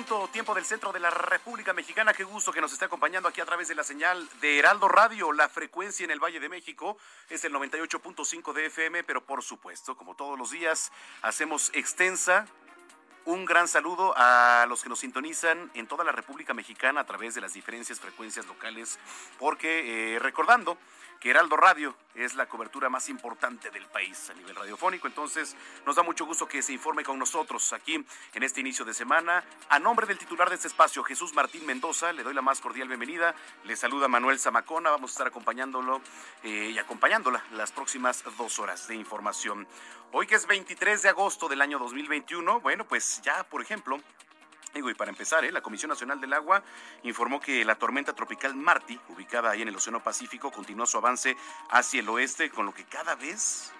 Punto, tiempo del centro de la República Mexicana. Qué gusto que nos esté acompañando aquí a través de la señal de Heraldo Radio. La frecuencia en el Valle de México es el 98.5 de FM, pero por supuesto, como todos los días, hacemos extensa un gran saludo a los que nos sintonizan en toda la República Mexicana a través de las diferentes frecuencias locales, porque eh, recordando que Heraldo Radio es la cobertura más importante del país a nivel radiofónico, entonces nos da mucho gusto que se informe con nosotros aquí en este inicio de semana. A nombre del titular de este espacio, Jesús Martín Mendoza, le doy la más cordial bienvenida. Le saluda Manuel Zamacona, vamos a estar acompañándolo eh, y acompañándola las próximas dos horas de información. Hoy que es 23 de agosto del año 2021, bueno, pues ya, por ejemplo, Digo, y para empezar, ¿eh? la Comisión Nacional del Agua informó que la tormenta tropical Marty, ubicada ahí en el Océano Pacífico, continúa su avance hacia el oeste, con lo que cada vez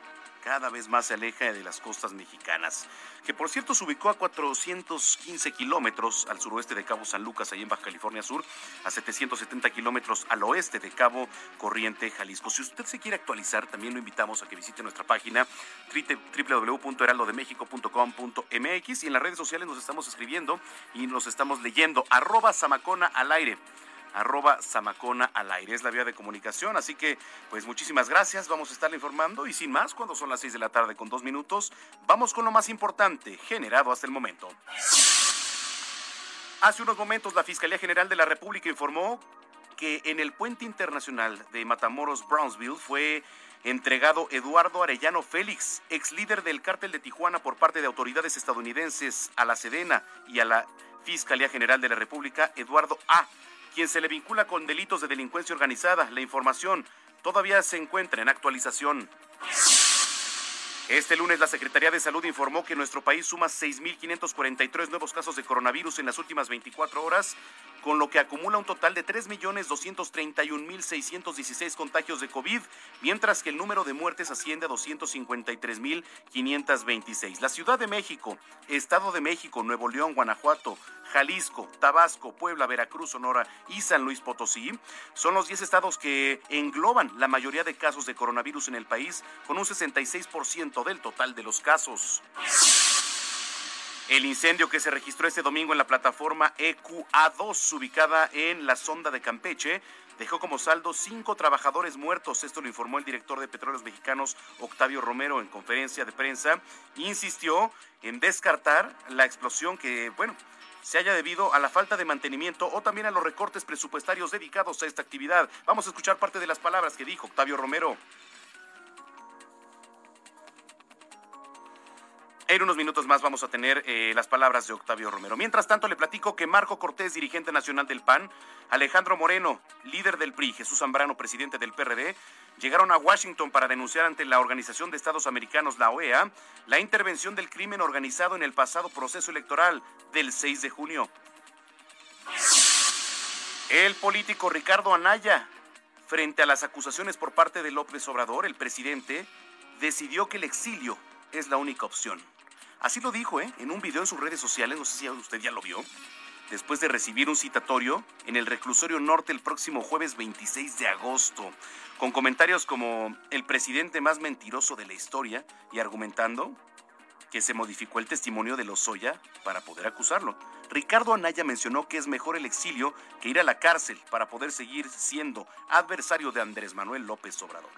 cada vez más se aleja de las costas mexicanas, que por cierto se ubicó a 415 kilómetros al suroeste de Cabo San Lucas, ahí en Baja California Sur, a 770 kilómetros al oeste de Cabo Corriente, Jalisco. Si usted se quiere actualizar, también lo invitamos a que visite nuestra página www.heraldodemexico.com.mx y en las redes sociales nos estamos escribiendo y nos estamos leyendo, arroba Samacona al aire arroba Samacona al aire. Es la vía de comunicación, así que pues muchísimas gracias. Vamos a estarle informando y sin más, cuando son las 6 de la tarde con dos minutos, vamos con lo más importante generado hasta el momento. Hace unos momentos la Fiscalía General de la República informó que en el puente internacional de Matamoros Brownsville fue entregado Eduardo Arellano Félix, ex líder del cártel de Tijuana por parte de autoridades estadounidenses a la Sedena y a la Fiscalía General de la República, Eduardo A quien se le vincula con delitos de delincuencia organizada. La información todavía se encuentra en actualización. Este lunes la Secretaría de Salud informó que nuestro país suma 6.543 nuevos casos de coronavirus en las últimas 24 horas, con lo que acumula un total de 3.231.616 contagios de COVID, mientras que el número de muertes asciende a 253.526. La Ciudad de México, Estado de México, Nuevo León, Guanajuato, Jalisco, Tabasco, Puebla, Veracruz, Sonora y San Luis Potosí son los 10 estados que engloban la mayoría de casos de coronavirus en el país, con un 66% del total de los casos. El incendio que se registró este domingo en la plataforma EQA2, ubicada en la sonda de Campeche, dejó como saldo cinco trabajadores muertos. Esto lo informó el director de Petróleos Mexicanos, Octavio Romero, en conferencia de prensa. Insistió en descartar la explosión que, bueno, se haya debido a la falta de mantenimiento o también a los recortes presupuestarios dedicados a esta actividad. Vamos a escuchar parte de las palabras que dijo Octavio Romero. En unos minutos más vamos a tener eh, las palabras de Octavio Romero. Mientras tanto, le platico que Marco Cortés, dirigente nacional del PAN, Alejandro Moreno, líder del PRI, Jesús Zambrano, presidente del PRD, llegaron a Washington para denunciar ante la Organización de Estados Americanos, la OEA, la intervención del crimen organizado en el pasado proceso electoral del 6 de junio. El político Ricardo Anaya, frente a las acusaciones por parte de López Obrador, el presidente decidió que el exilio es la única opción. Así lo dijo, ¿eh? En un video en sus redes sociales, no sé si usted ya lo vio, después de recibir un citatorio en el reclusorio norte el próximo jueves 26 de agosto, con comentarios como el presidente más mentiroso de la historia y argumentando que se modificó el testimonio de Lozoya para poder acusarlo. Ricardo Anaya mencionó que es mejor el exilio que ir a la cárcel para poder seguir siendo adversario de Andrés Manuel López Obrador.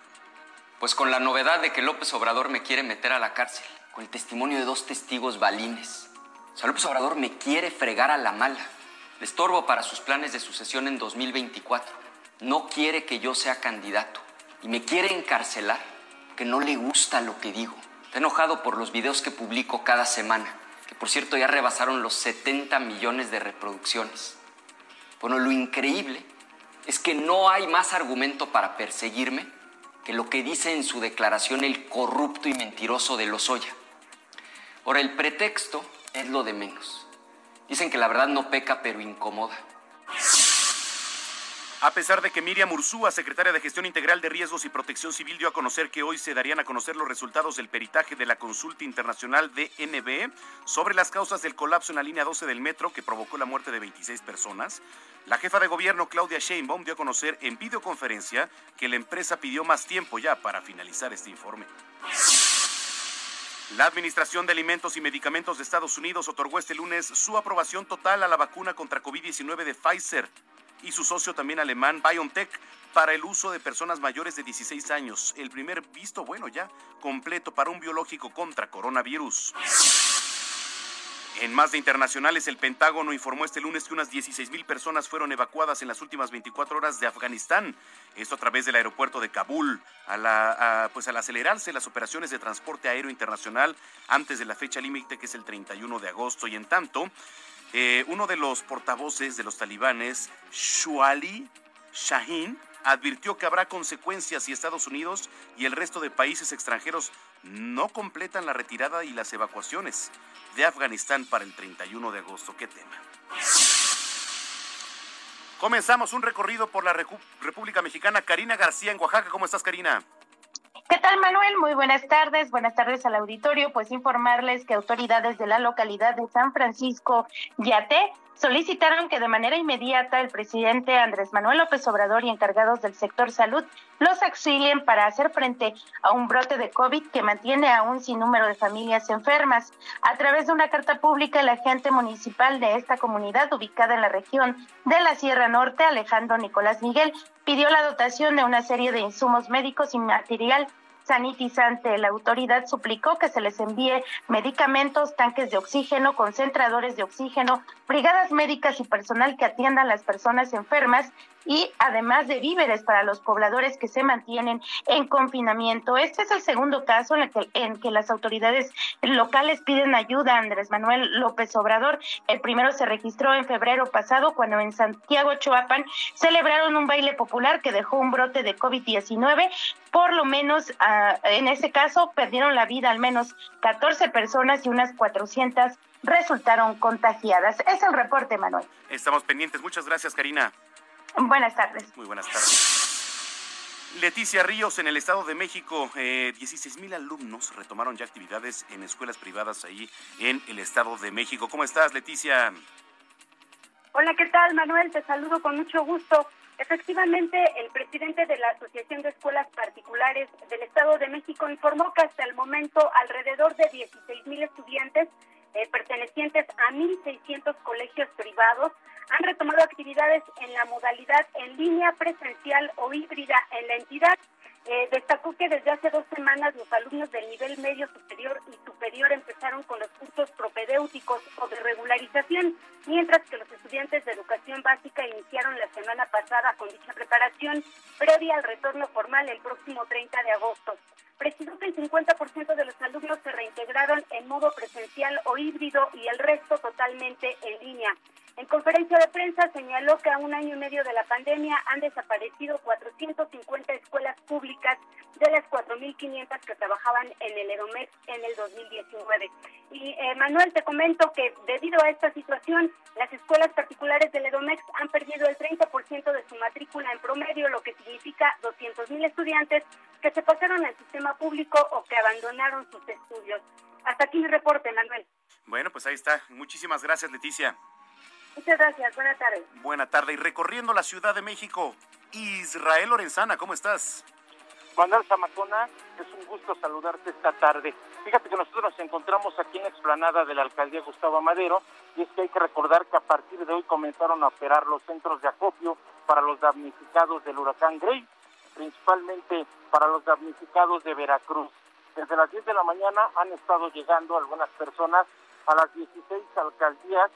Pues con la novedad de que López Obrador me quiere meter a la cárcel, con el testimonio de dos testigos balines. O sea, López Obrador me quiere fregar a la mala. Le estorbo para sus planes de sucesión en 2024. No quiere que yo sea candidato y me quiere encarcelar, que no le gusta lo que digo. Está enojado por los videos que publico cada semana, que por cierto ya rebasaron los 70 millones de reproducciones. Bueno, lo increíble es que no hay más argumento para perseguirme que lo que dice en su declaración el corrupto y mentiroso de Lozoya. Ahora, el pretexto es lo de menos. Dicen que la verdad no peca, pero incomoda. A pesar de que Miriam Ursúa, secretaria de Gestión Integral de Riesgos y Protección Civil, dio a conocer que hoy se darían a conocer los resultados del peritaje de la consulta internacional de NBE sobre las causas del colapso en la línea 12 del metro que provocó la muerte de 26 personas, la jefa de gobierno Claudia Sheinbaum dio a conocer en videoconferencia que la empresa pidió más tiempo ya para finalizar este informe. La Administración de Alimentos y Medicamentos de Estados Unidos otorgó este lunes su aprobación total a la vacuna contra COVID-19 de Pfizer y su socio también alemán BioNTech para el uso de personas mayores de 16 años. El primer visto bueno ya completo para un biológico contra coronavirus. En más de internacionales, el Pentágono informó este lunes que unas 16 mil personas fueron evacuadas en las últimas 24 horas de Afganistán. Esto a través del aeropuerto de Kabul, a la, pues al acelerarse las operaciones de transporte aéreo internacional antes de la fecha límite que es el 31 de agosto. Y en tanto, eh, uno de los portavoces de los talibanes, Shuali Shahin, advirtió que habrá consecuencias si Estados Unidos y el resto de países extranjeros no completan la retirada y las evacuaciones de Afganistán para el 31 de agosto. ¿Qué tema? Comenzamos un recorrido por la República Mexicana. Karina García en Oaxaca. ¿Cómo estás, Karina? ¿Qué tal, Manuel? Muy buenas tardes. Buenas tardes al auditorio. Pues informarles que autoridades de la localidad de San Francisco Yate solicitaron que de manera inmediata el presidente Andrés Manuel López Obrador y encargados del sector salud los auxilien para hacer frente a un brote de COVID que mantiene a un sinnúmero de familias enfermas. A través de una carta pública, el agente municipal de esta comunidad ubicada en la región de la Sierra Norte, Alejandro Nicolás Miguel, pidió la dotación de una serie de insumos médicos y material sanitizante. La autoridad suplicó que se les envíe medicamentos, tanques de oxígeno, concentradores de oxígeno, brigadas médicas y personal que atiendan a las personas enfermas y además de víveres para los pobladores que se mantienen en confinamiento. Este es el segundo caso en el que, en que las autoridades locales piden ayuda a Andrés Manuel López Obrador. El primero se registró en febrero pasado cuando en Santiago Choapan celebraron un baile popular que dejó un brote de COVID-19. Por lo menos ah, en ese caso perdieron la vida al menos 14 personas y unas 400 resultaron contagiadas. Es el reporte, Manuel. Estamos pendientes. Muchas gracias, Karina. Buenas tardes. Muy buenas tardes. Leticia Ríos, en el Estado de México, eh, 16 mil alumnos retomaron ya actividades en escuelas privadas ahí en el Estado de México. ¿Cómo estás, Leticia? Hola, ¿qué tal, Manuel? Te saludo con mucho gusto. Efectivamente, el presidente de la Asociación de Escuelas Particulares del Estado de México informó que hasta el momento alrededor de 16 mil estudiantes eh, pertenecientes a 1.600 colegios privados han retomado actividades en la modalidad en línea, presencial o híbrida en la entidad. Eh, destacó que desde hace dos semanas los alumnos del nivel medio superior y superior empezaron con los cursos propedéuticos o de regularización, mientras que los estudiantes de educación básica iniciaron la semana pasada con dicha preparación previa al retorno formal el próximo 30 de agosto. Precisó que el 50% de los alumnos se reintegraron en modo presencial o híbrido y el resto totalmente en línea. En conferencia de prensa señaló que a un año y medio de la pandemia han desaparecido 450 escuelas públicas de las 4.500 que trabajaban en el EDOMEX en el 2019. Y eh, Manuel, te comento que debido a esta situación, las escuelas particulares del EDOMEX han perdido el 30% de su matrícula en promedio, lo que significa 200.000 estudiantes que se pasaron al sistema público o que abandonaron sus estudios. Hasta aquí mi reporte, Manuel. Bueno, pues ahí está. Muchísimas gracias, Leticia. Muchas gracias. Buenas tardes. Buena tarde. Y recorriendo la Ciudad de México, Israel Lorenzana, ¿cómo estás? Manuel Zamacona, es un gusto saludarte esta tarde. Fíjate que nosotros nos encontramos aquí en la explanada de la alcaldía Gustavo Madero y es que hay que recordar que a partir de hoy comenzaron a operar los centros de acopio para los damnificados del huracán Grey, principalmente para los damnificados de Veracruz. Desde las 10 de la mañana han estado llegando algunas personas a las 16 alcaldías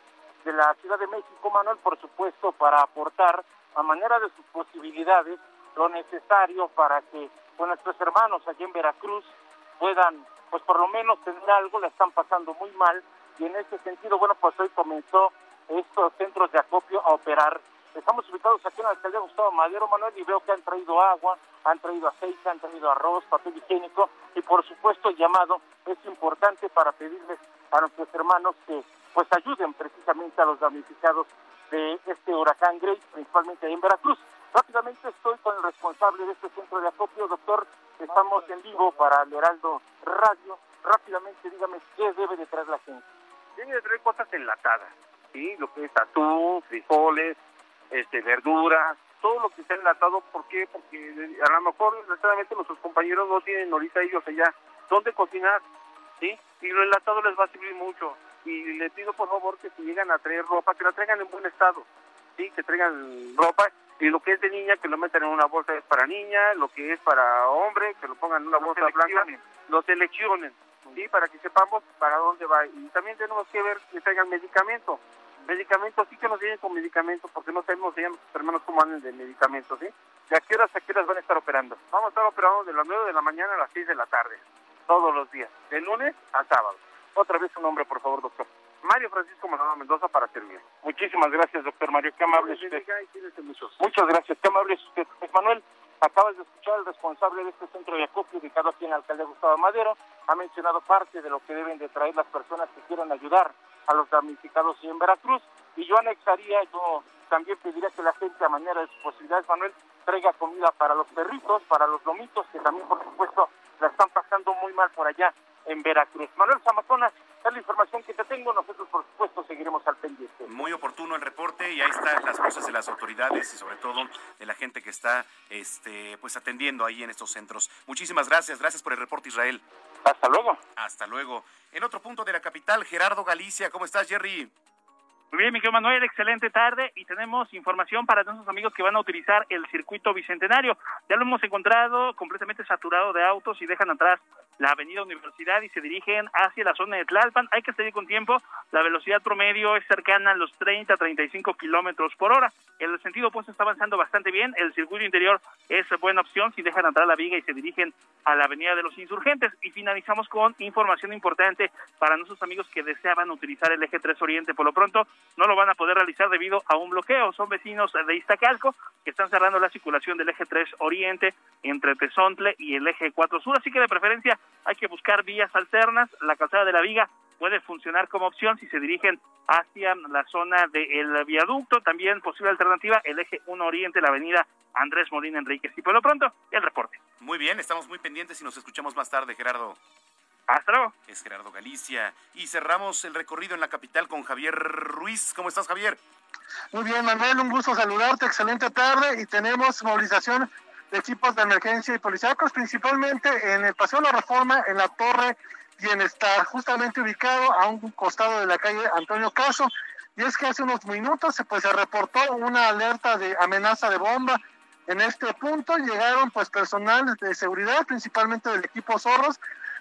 de la Ciudad de México, Manuel, por supuesto, para aportar a manera de sus posibilidades lo necesario para que con nuestros hermanos allí en Veracruz puedan, pues por lo menos tener algo, la están pasando muy mal y en ese sentido, bueno, pues hoy comenzó estos centros de acopio a operar. Estamos ubicados aquí en la alcaldía Gustavo Madero, Manuel, y veo que han traído agua, han traído aceite, han traído arroz, papel higiénico y por supuesto el llamado es importante para pedirles a nuestros hermanos que pues ayuden precisamente a los damnificados de este huracán Grace, principalmente en Veracruz. Rápidamente estoy con el responsable de este centro de acopio, doctor. Estamos en vivo para el Heraldo Radio. Rápidamente, dígame, ¿qué debe de traer la gente? Debe de traer cosas enlatadas, ¿sí? Lo que es atún, frijoles, este, verduras, todo lo que está enlatado. ¿Por qué? Porque a lo mejor, desgraciadamente, nuestros compañeros no tienen ahorita ellos allá dónde cocinar, ¿sí? Y lo enlatado les va a servir mucho. Y les pido, por favor, que si llegan a traer ropa, que la traigan en buen estado, ¿sí? Que traigan ropa y lo que es de niña que lo metan en una bolsa es para niña, lo que es para hombre que lo pongan en una bolsa blanca, lo seleccionen, ¿sí? para que sepamos para dónde va. Y también tenemos que ver que traigan medicamentos. Medicamentos sí que nos lleguen con medicamentos porque no sabemos nuestros hermanos cómo andan de medicamentos, ¿sí? ¿De a qué horas a qué horas van a estar operando? Vamos a estar operando de las 9 de la mañana a las 6 de la tarde, todos los días, de lunes a sábado. Otra vez su nombre, por favor, doctor. Mario Francisco Maldonado Mendoza para servir. Muchísimas gracias, doctor Mario. Qué amable es usted. Muchas gracias. Qué amable es usted. Pues, Manuel, acabas de escuchar al responsable de este centro de acopio ubicado aquí en la alcaldía Gustavo Madero. Ha mencionado parte de lo que deben de traer las personas que quieran ayudar a los damnificados en Veracruz. Y yo anexaría, yo también pediría que la gente, a manera de sus posibilidades, Manuel, traiga comida para los perritos, para los lomitos, que también, por supuesto, la están pasando muy mal por allá en Veracruz. Manuel Zamacona, es la información que te tengo. Nosotros, por supuesto, seguiremos al pendiente. Muy oportuno el reporte y ahí están las voces de las autoridades y sobre todo de la gente que está este, pues atendiendo ahí en estos centros. Muchísimas gracias. Gracias por el reporte, Israel. Hasta luego. Hasta luego. En otro punto de la capital, Gerardo Galicia. ¿Cómo estás, Jerry? Muy bien, Miguel Manuel, excelente tarde y tenemos información para nuestros amigos que van a utilizar el circuito bicentenario. Ya lo hemos encontrado completamente saturado de autos y dejan atrás la avenida Universidad y se dirigen hacia la zona de Tlalpan. Hay que seguir con tiempo. La velocidad promedio es cercana a los 30 35 kilómetros por hora. El sentido opuesto está avanzando bastante bien. El circuito interior es buena opción si dejan atrás la viga y se dirigen a la avenida de los insurgentes. Y finalizamos con información importante para nuestros amigos que deseaban utilizar el eje 3 Oriente. Por lo pronto, no lo van a poder realizar debido a un bloqueo. Son vecinos de Iztacalco que están cerrando la circulación del eje 3 Oriente entre Tezontle y el eje 4 Sur. Así que de preferencia hay que buscar vías alternas. La calzada de la viga puede funcionar como opción si se dirigen hacia la zona del viaducto. También posible alternativa, el eje 1 Oriente, la avenida Andrés Molina Enríquez. Y por lo pronto, el reporte. Muy bien, estamos muy pendientes y nos escuchamos más tarde, Gerardo. Hasta luego. Es Gerardo Galicia. Y cerramos el recorrido en la capital con Javier Ruiz. ¿Cómo estás, Javier? Muy bien, Manuel, un gusto saludarte. Excelente tarde y tenemos movilización de equipos de emergencia y policíacos, principalmente en el Paseo de la Reforma, en la Torre Bienestar, justamente ubicado a un costado de la calle Antonio Caso. Y es que hace unos minutos pues, se reportó una alerta de amenaza de bomba en este punto. Llegaron pues personal de seguridad, principalmente del equipo Zorros,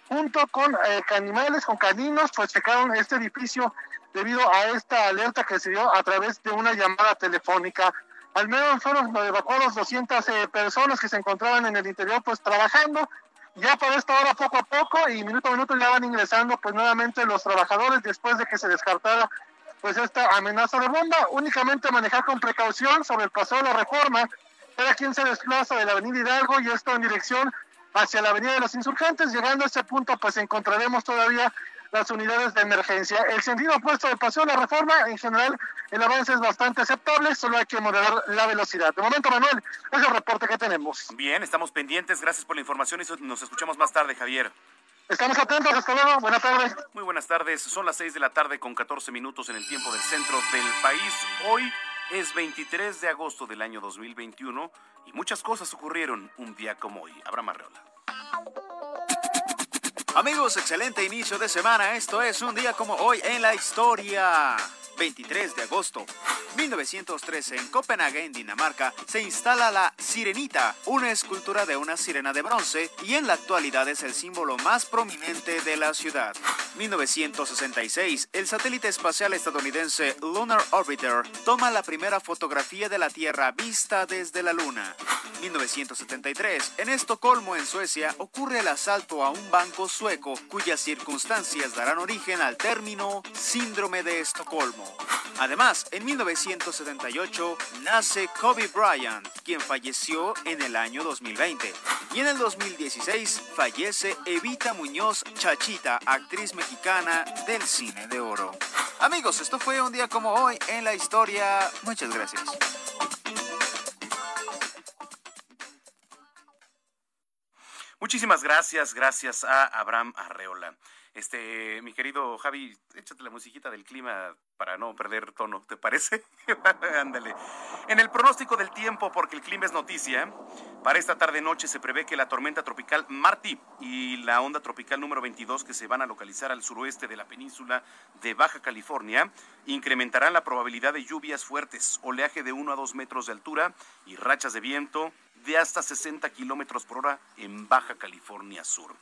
junto con eh, animales, con caninos, pues checaron este edificio debido a esta alerta que se dio a través de una llamada telefónica. Al menos fueron evacuados 200 eh, personas que se encontraban en el interior pues trabajando. Ya por esta hora poco a poco y minuto a minuto ya van ingresando pues nuevamente los trabajadores después de que se descartara pues esta amenaza de bomba. Únicamente manejar con precaución sobre el paso de la reforma. Cada quien se desplaza de la avenida Hidalgo y esto en dirección hacia la avenida de los insurgentes. Llegando a ese punto pues encontraremos todavía las unidades de emergencia. El sentido opuesto del paseo de la reforma, en general, el avance es bastante aceptable, solo hay que moderar la velocidad. De momento, Manuel, es el reporte que tenemos. Bien, estamos pendientes. Gracias por la información y nos escuchamos más tarde, Javier. Estamos atentos, hasta luego, buenas tardes. Muy buenas tardes, son las 6 de la tarde con 14 minutos en el tiempo del centro del país. Hoy es 23 de agosto del año 2021 y muchas cosas ocurrieron un día como hoy. Abraham Arreola. Amigos, excelente inicio de semana. Esto es un día como hoy en la historia. 23 de agosto 1913 en Copenhague, en Dinamarca, se instala la Sirenita, una escultura de una sirena de bronce y en la actualidad es el símbolo más prominente de la ciudad. 1966, el satélite espacial estadounidense Lunar Orbiter toma la primera fotografía de la Tierra vista desde la Luna. 1973, en Estocolmo, en Suecia, ocurre el asalto a un banco sueco cuyas circunstancias darán origen al término Síndrome de Estocolmo. Además, en 1978 nace Kobe Bryant, quien falleció en el año 2020. Y en el 2016 fallece Evita Muñoz Chachita, actriz mexicana del cine de oro. Amigos, esto fue un día como hoy en la historia. Muchas gracias. Muchísimas gracias, gracias a Abraham Arreola. Este, mi querido Javi, échate la musiquita del clima para no perder tono, ¿te parece? Ándale. En el pronóstico del tiempo, porque el clima es noticia, para esta tarde noche se prevé que la tormenta tropical Marty y la onda tropical número 22 que se van a localizar al suroeste de la península de Baja California incrementarán la probabilidad de lluvias fuertes, oleaje de 1 a 2 metros de altura y rachas de viento de hasta 60 kilómetros por hora en Baja California Sur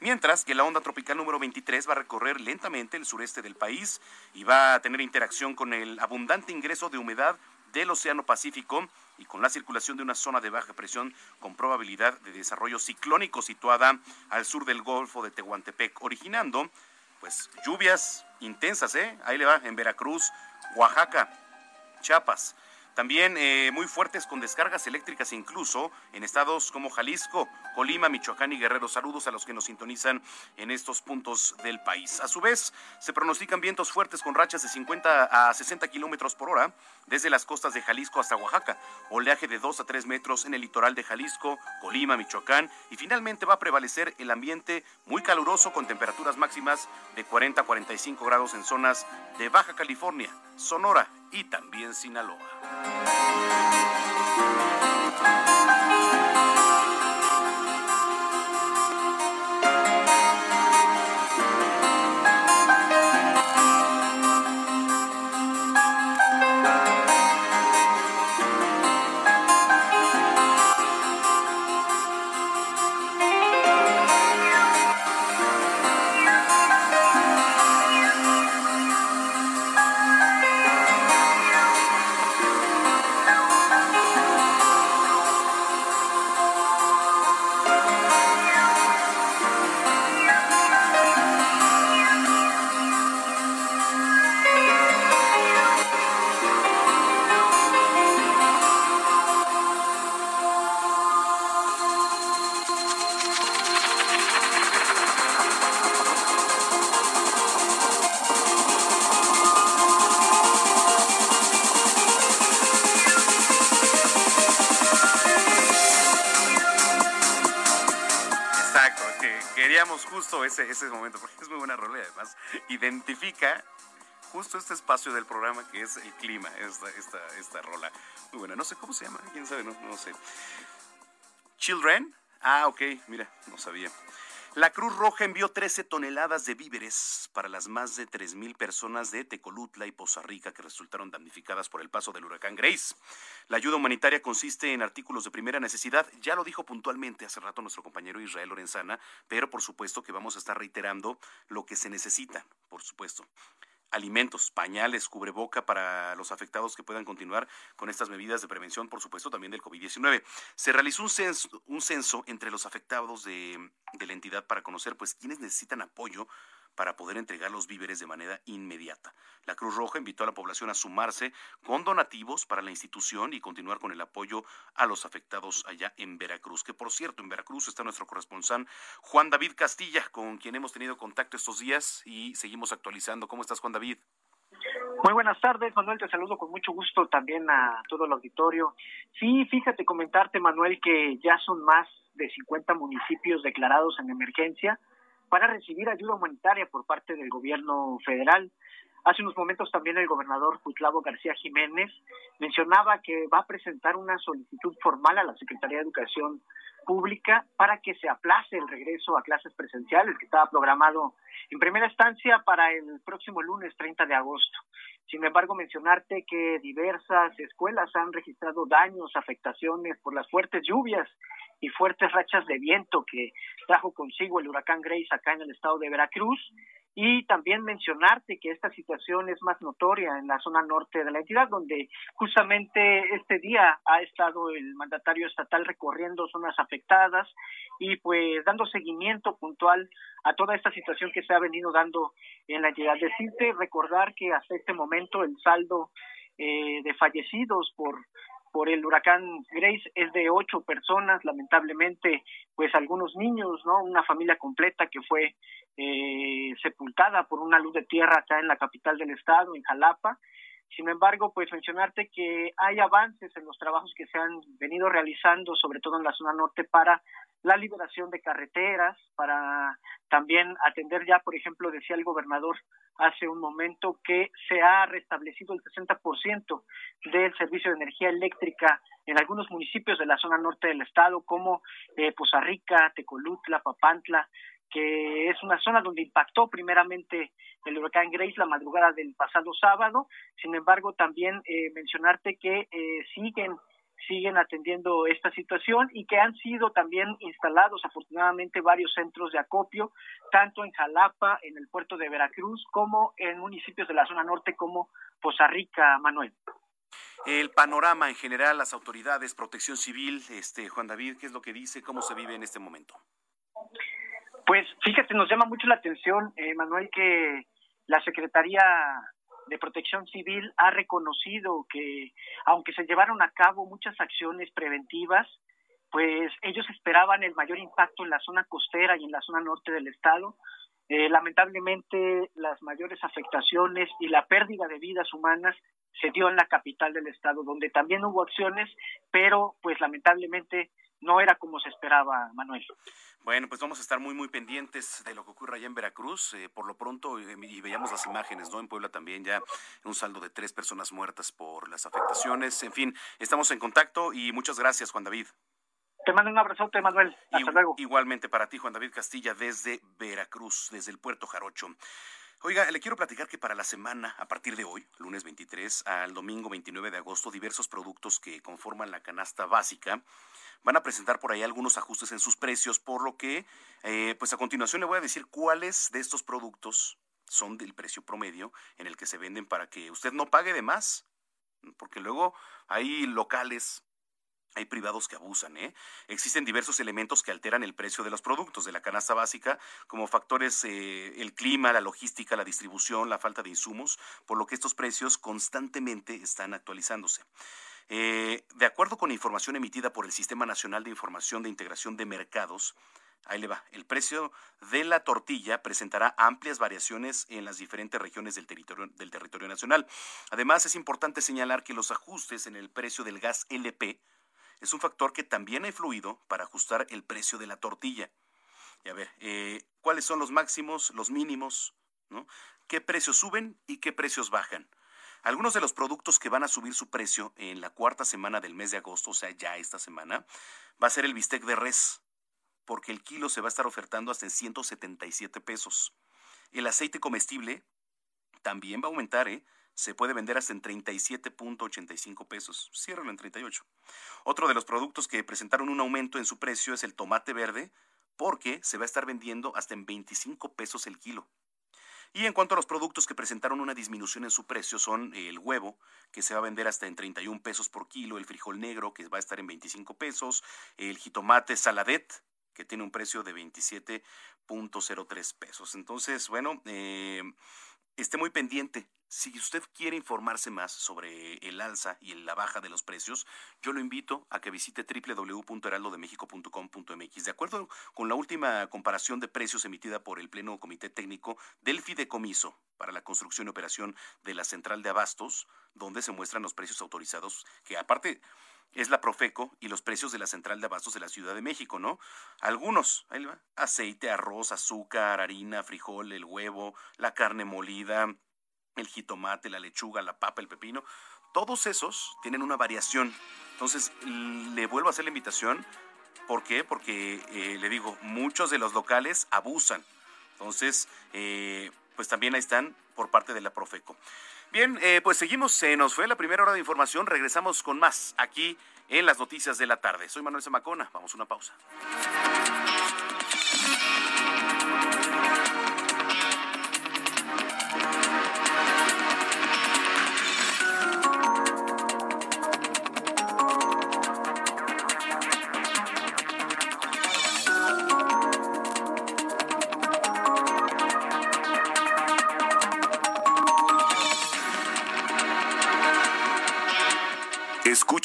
mientras que la onda tropical número 23 va a recorrer lentamente el sureste del país y va a tener interacción con el abundante ingreso de humedad del Océano Pacífico y con la circulación de una zona de baja presión con probabilidad de desarrollo ciclónico situada al sur del Golfo de Tehuantepec, originando pues lluvias intensas, ¿eh? Ahí le va en Veracruz, Oaxaca, Chiapas, también eh, muy fuertes con descargas eléctricas incluso en estados como Jalisco, Colima, Michoacán y Guerrero. Saludos a los que nos sintonizan en estos puntos del país. A su vez, se pronostican vientos fuertes con rachas de 50 a 60 kilómetros por hora desde las costas de Jalisco hasta Oaxaca. Oleaje de 2 a 3 metros en el litoral de Jalisco, Colima, Michoacán. Y finalmente va a prevalecer el ambiente muy caluroso con temperaturas máximas de 40 a 45 grados en zonas de Baja California, Sonora y también Sinaloa. Ese, momento, porque es muy buena rola además identifica justo este espacio del programa que es el clima, esta, esta, esta rola. Muy buena, no sé cómo se llama, quién sabe, no, no sé. Children, ah, ok, mira, no sabía. La Cruz Roja envió 13 toneladas de víveres para las más de 3.000 personas de Tecolutla y Poza Rica que resultaron damnificadas por el paso del huracán Grace. La ayuda humanitaria consiste en artículos de primera necesidad, ya lo dijo puntualmente hace rato nuestro compañero Israel Lorenzana, pero por supuesto que vamos a estar reiterando lo que se necesita, por supuesto alimentos, pañales, cubreboca para los afectados que puedan continuar con estas medidas de prevención, por supuesto, también del COVID-19. Se realizó un censo, un censo entre los afectados de, de la entidad para conocer pues quiénes necesitan apoyo para poder entregar los víveres de manera inmediata. La Cruz Roja invitó a la población a sumarse con donativos para la institución y continuar con el apoyo a los afectados allá en Veracruz. Que por cierto, en Veracruz está nuestro corresponsal Juan David Castilla, con quien hemos tenido contacto estos días y seguimos actualizando. ¿Cómo estás, Juan David? Muy buenas tardes, Manuel. Te saludo con mucho gusto también a todo el auditorio. Sí, fíjate comentarte, Manuel, que ya son más de 50 municipios declarados en emergencia para recibir ayuda humanitaria por parte del gobierno federal. Hace unos momentos también el gobernador Cuitlavo García Jiménez mencionaba que va a presentar una solicitud formal a la Secretaría de Educación Pública para que se aplace el regreso a clases presenciales que estaba programado en primera instancia para el próximo lunes 30 de agosto. Sin embargo, mencionarte que diversas escuelas han registrado daños, afectaciones por las fuertes lluvias y fuertes rachas de viento que trajo consigo el huracán Grace acá en el estado de Veracruz y también mencionarte que esta situación es más notoria en la zona norte de la entidad, donde justamente este día ha estado el mandatario estatal recorriendo zonas afectadas y pues dando seguimiento puntual a toda esta situación que se ha venido dando en la entidad. Decirte, recordar que hasta este momento el saldo eh, de fallecidos por por el huracán Grace es de ocho personas, lamentablemente, pues algunos niños, ¿no? Una familia completa que fue eh, sepultada por una luz de tierra acá en la capital del estado, en Jalapa. Sin embargo, pues mencionarte que hay avances en los trabajos que se han venido realizando, sobre todo en la zona norte, para la liberación de carreteras, para también atender ya, por ejemplo, decía el gobernador hace un momento que se ha restablecido el 60% del servicio de energía eléctrica en algunos municipios de la zona norte del estado, como eh, Poza Rica, Tecolutla, Papantla, que es una zona donde impactó primeramente el huracán Grace la madrugada del pasado sábado. Sin embargo, también eh, mencionarte que eh, siguen siguen atendiendo esta situación y que han sido también instalados afortunadamente varios centros de acopio, tanto en Jalapa, en el puerto de Veracruz, como en municipios de la zona norte como Poza Rica, Manuel. El panorama en general, las autoridades, protección civil, este Juan David, ¿qué es lo que dice? ¿Cómo se vive en este momento? Pues fíjate, nos llama mucho la atención, eh, Manuel, que la Secretaría de Protección Civil ha reconocido que aunque se llevaron a cabo muchas acciones preventivas, pues ellos esperaban el mayor impacto en la zona costera y en la zona norte del estado. Eh, lamentablemente las mayores afectaciones y la pérdida de vidas humanas se dio en la capital del estado, donde también hubo acciones, pero pues lamentablemente no era como se esperaba, Manuel. Bueno, pues vamos a estar muy, muy pendientes de lo que ocurra allá en Veracruz. Eh, por lo pronto, eh, y veíamos las imágenes, ¿no? En Puebla también ya un saldo de tres personas muertas por las afectaciones. En fin, estamos en contacto y muchas gracias, Juan David. Te mando un abrazote, Manuel. Hasta luego. Igualmente para ti, Juan David Castilla, desde Veracruz, desde el puerto Jarocho. Oiga, le quiero platicar que para la semana, a partir de hoy, lunes 23 al domingo 29 de agosto, diversos productos que conforman la canasta básica van a presentar por ahí algunos ajustes en sus precios, por lo que, eh, pues a continuación le voy a decir cuáles de estos productos son del precio promedio en el que se venden para que usted no pague de más, porque luego hay locales hay privados que abusan, ¿eh? Existen diversos elementos que alteran el precio de los productos de la canasta básica, como factores, eh, el clima, la logística, la distribución, la falta de insumos, por lo que estos precios constantemente están actualizándose. Eh, de acuerdo con información emitida por el Sistema Nacional de Información de Integración de Mercados, ahí le va, el precio de la tortilla presentará amplias variaciones en las diferentes regiones del territorio, del territorio nacional. Además, es importante señalar que los ajustes en el precio del gas LP es un factor que también ha influido para ajustar el precio de la tortilla. Y a ver, eh, ¿cuáles son los máximos, los mínimos? ¿no? ¿Qué precios suben y qué precios bajan? Algunos de los productos que van a subir su precio en la cuarta semana del mes de agosto, o sea, ya esta semana, va a ser el bistec de res, porque el kilo se va a estar ofertando hasta en 177 pesos. El aceite comestible también va a aumentar, ¿eh? Se puede vender hasta en 37.85 pesos. Ciérralo en 38. Otro de los productos que presentaron un aumento en su precio es el tomate verde, porque se va a estar vendiendo hasta en 25 pesos el kilo. Y en cuanto a los productos que presentaron una disminución en su precio son el huevo, que se va a vender hasta en 31 pesos por kilo, el frijol negro, que va a estar en 25 pesos, el jitomate saladet, que tiene un precio de 27.03 pesos. Entonces, bueno, eh, esté muy pendiente. Si usted quiere informarse más sobre el alza y la baja de los precios, yo lo invito a que visite www.heraldodemexico.com.mx. De acuerdo con la última comparación de precios emitida por el Pleno Comité Técnico del Fideicomiso para la construcción y operación de la central de abastos, donde se muestran los precios autorizados, que aparte es la Profeco y los precios de la central de abastos de la Ciudad de México, ¿no? Algunos, aceite, arroz, azúcar, harina, frijol, el huevo, la carne molida, el jitomate, la lechuga, la papa, el pepino, todos esos tienen una variación. Entonces, le vuelvo a hacer la invitación. ¿Por qué? Porque, eh, le digo, muchos de los locales abusan. Entonces, eh, pues también ahí están por parte de la Profeco. Bien, eh, pues seguimos, se nos fue la primera hora de información, regresamos con más aquí en las noticias de la tarde. Soy Manuel Zamacona, vamos a una pausa.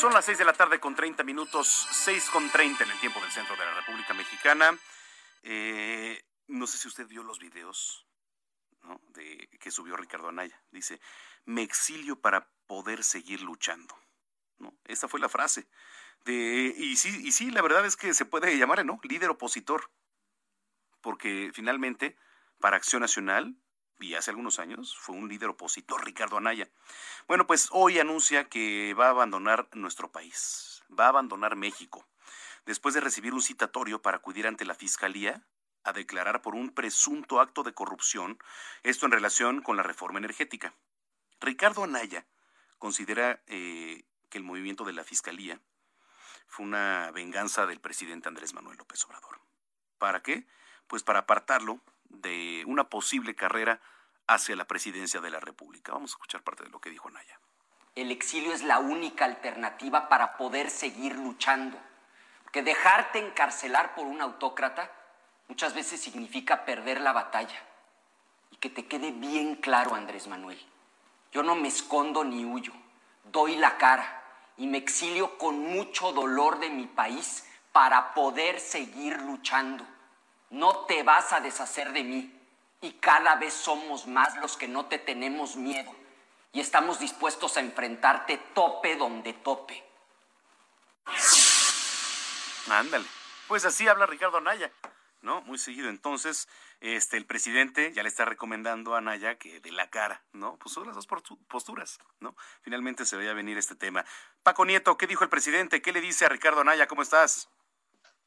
Son las 6 de la tarde con 30 minutos, 6 con 30 en el tiempo del centro de la República Mexicana. Eh, no sé si usted vio los videos de, que subió Ricardo Anaya. Dice, me exilio para poder seguir luchando. ¿no? Esta fue la frase. Y, sí, y sí, la verdad es que se puede llamar, ¿no? Líder opositor. Porque finalmente, para Acción Nacional, y hace algunos años fue un líder opositor, Ricardo Anaya. Bueno, pues hoy anuncia que va a abandonar nuestro país, va a abandonar México, después de recibir un citatorio para acudir ante la Fiscalía a declarar por un presunto acto de corrupción, esto en relación con la reforma energética. Ricardo Anaya considera eh, que el movimiento de la Fiscalía fue una venganza del presidente Andrés Manuel López Obrador. ¿Para qué? Pues para apartarlo de una posible carrera hacia la presidencia de la República. Vamos a escuchar parte de lo que dijo Naya. El exilio es la única alternativa para poder seguir luchando. Que dejarte encarcelar por un autócrata muchas veces significa perder la batalla. Y que te quede bien claro, Andrés Manuel. Yo no me escondo ni huyo. Doy la cara y me exilio con mucho dolor de mi país para poder seguir luchando. No te vas a deshacer de mí. Y cada vez somos más los que no te tenemos miedo. Y estamos dispuestos a enfrentarte tope donde tope. Ándale. Pues así habla Ricardo Anaya. ¿no? Muy seguido. Entonces, este, el presidente ya le está recomendando a Anaya que de la cara, ¿no? Pues son las dos posturas, ¿no? Finalmente se vaya a venir este tema. Paco Nieto, ¿qué dijo el presidente? ¿Qué le dice a Ricardo Anaya? ¿Cómo estás?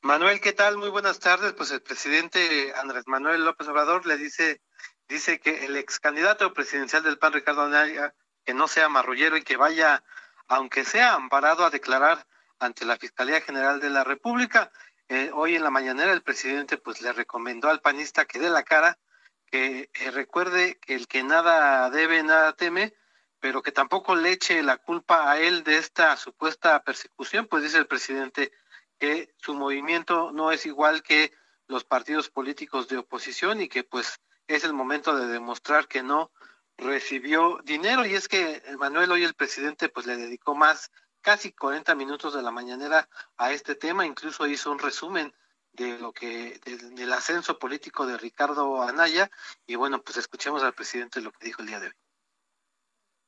Manuel, ¿qué tal? Muy buenas tardes. Pues el presidente Andrés Manuel López Obrador le dice, dice que el ex candidato presidencial del PAN, Ricardo Anaya, que no sea marrullero y que vaya, aunque sea amparado, a declarar ante la Fiscalía General de la República. Eh, hoy en la mañanera el presidente pues le recomendó al panista que dé la cara, que eh, recuerde que el que nada debe, nada teme, pero que tampoco le eche la culpa a él de esta supuesta persecución, pues dice el presidente, que su movimiento no es igual que los partidos políticos de oposición y que pues es el momento de demostrar que no recibió dinero y es que Manuel hoy el presidente pues le dedicó más casi 40 minutos de la mañanera a este tema, incluso hizo un resumen de lo que del ascenso político de Ricardo Anaya y bueno, pues escuchemos al presidente lo que dijo el día de hoy.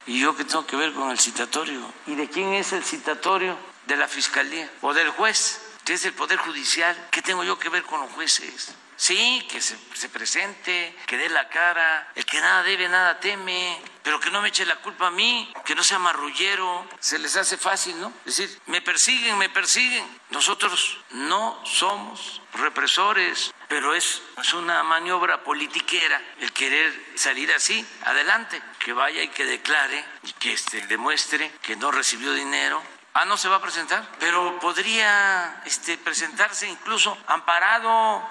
¿Y yo qué tengo que ver con el citatorio? ¿Y de quién es el citatorio? De la fiscalía o del juez que es el Poder Judicial. ¿Qué tengo yo que ver con los jueces? Sí, que se, se, presente, que dé la cara, el que nada debe, nada teme, pero que no me eche la culpa a mí, que no sea marrullero, se les hace fácil, ¿no? Es decir, me persiguen, me persiguen. Nosotros no somos represores, pero es, es una maniobra politiquera el querer salir así, adelante, que vaya y que declare, y que este, demuestre que no recibió dinero, Ah, no se va a presentar, pero podría este, presentarse incluso amparado.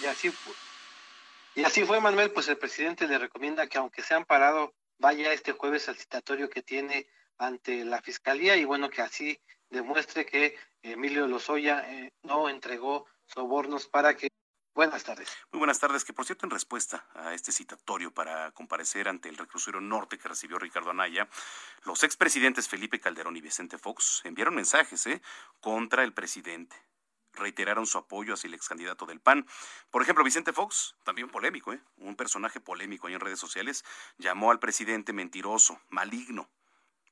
Y así, fue. y así fue, Manuel, pues el presidente le recomienda que aunque sea amparado, vaya este jueves al citatorio que tiene ante la fiscalía y bueno, que así demuestre que Emilio Lozoya eh, no entregó sobornos para que Buenas tardes. Muy buenas tardes, que por cierto en respuesta a este citatorio para comparecer ante el reclusorio norte que recibió Ricardo Anaya, los expresidentes Felipe Calderón y Vicente Fox enviaron mensajes ¿eh? contra el presidente. Reiteraron su apoyo hacia el ex candidato del PAN. Por ejemplo, Vicente Fox, también polémico, ¿eh? un personaje polémico ahí en redes sociales, llamó al presidente mentiroso, maligno.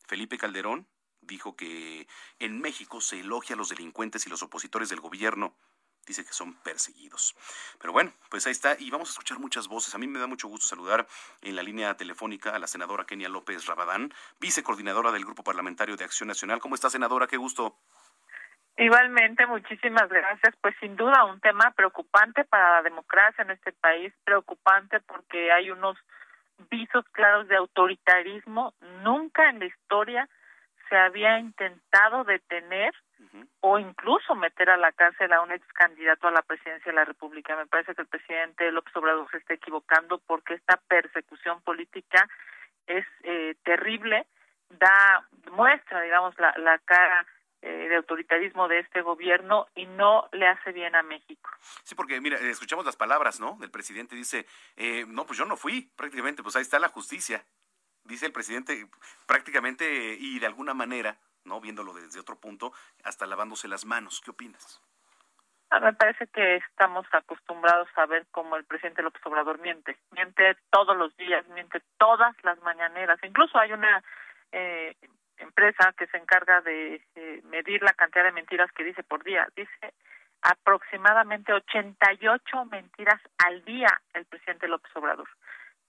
Felipe Calderón dijo que en México se elogia a los delincuentes y los opositores del gobierno dice que son perseguidos. Pero bueno, pues ahí está y vamos a escuchar muchas voces. A mí me da mucho gusto saludar en la línea telefónica a la senadora Kenia López Rabadán, vicecoordinadora del Grupo Parlamentario de Acción Nacional. ¿Cómo está, senadora? Qué gusto. Igualmente, muchísimas gracias. Pues sin duda un tema preocupante para la democracia en este país, preocupante porque hay unos visos claros de autoritarismo. Nunca en la historia se había intentado detener o incluso meter a la cárcel a un ex candidato a la presidencia de la República. Me parece que el presidente López Obrador se está equivocando porque esta persecución política es eh, terrible, da muestra, digamos, la, la cara eh, de autoritarismo de este gobierno y no le hace bien a México. Sí, porque mira, escuchamos las palabras, ¿no? Del presidente dice, eh, no, pues yo no fui, prácticamente, pues ahí está la justicia. Dice el presidente prácticamente y de alguna manera ¿no? Viéndolo desde otro punto, hasta lavándose las manos. ¿Qué opinas? Ah, me parece que estamos acostumbrados a ver cómo el presidente López Obrador miente. Miente todos los días, miente todas las mañaneras. Incluso hay una eh, empresa que se encarga de eh, medir la cantidad de mentiras que dice por día. Dice aproximadamente 88 mentiras al día el presidente López Obrador.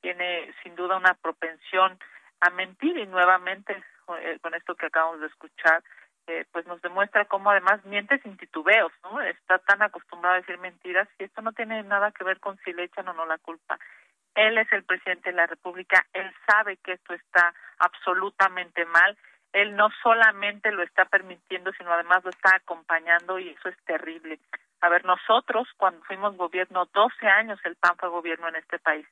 Tiene sin duda una propensión a mentir y nuevamente eh, con esto que acabamos de escuchar, eh, pues nos demuestra cómo además miente sin titubeos, ¿no? Está tan acostumbrado a decir mentiras y esto no tiene nada que ver con si le echan o no la culpa. Él es el presidente de la República, él sabe que esto está absolutamente mal, él no solamente lo está permitiendo, sino además lo está acompañando y eso es terrible. A ver, nosotros cuando fuimos gobierno, 12 años el PAN fue gobierno en este país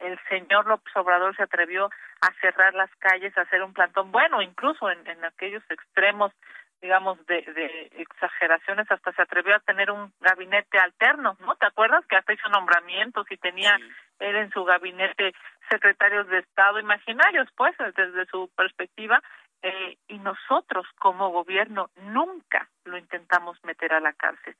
el señor López Obrador se atrevió a cerrar las calles, a hacer un plantón, bueno, incluso en, en aquellos extremos, digamos, de, de, exageraciones, hasta se atrevió a tener un gabinete alterno, ¿no? ¿Te acuerdas que hasta hizo nombramientos y tenía él en su gabinete secretarios de Estado imaginarios, pues, desde su perspectiva, eh, y nosotros como gobierno nunca lo intentamos meter a la cárcel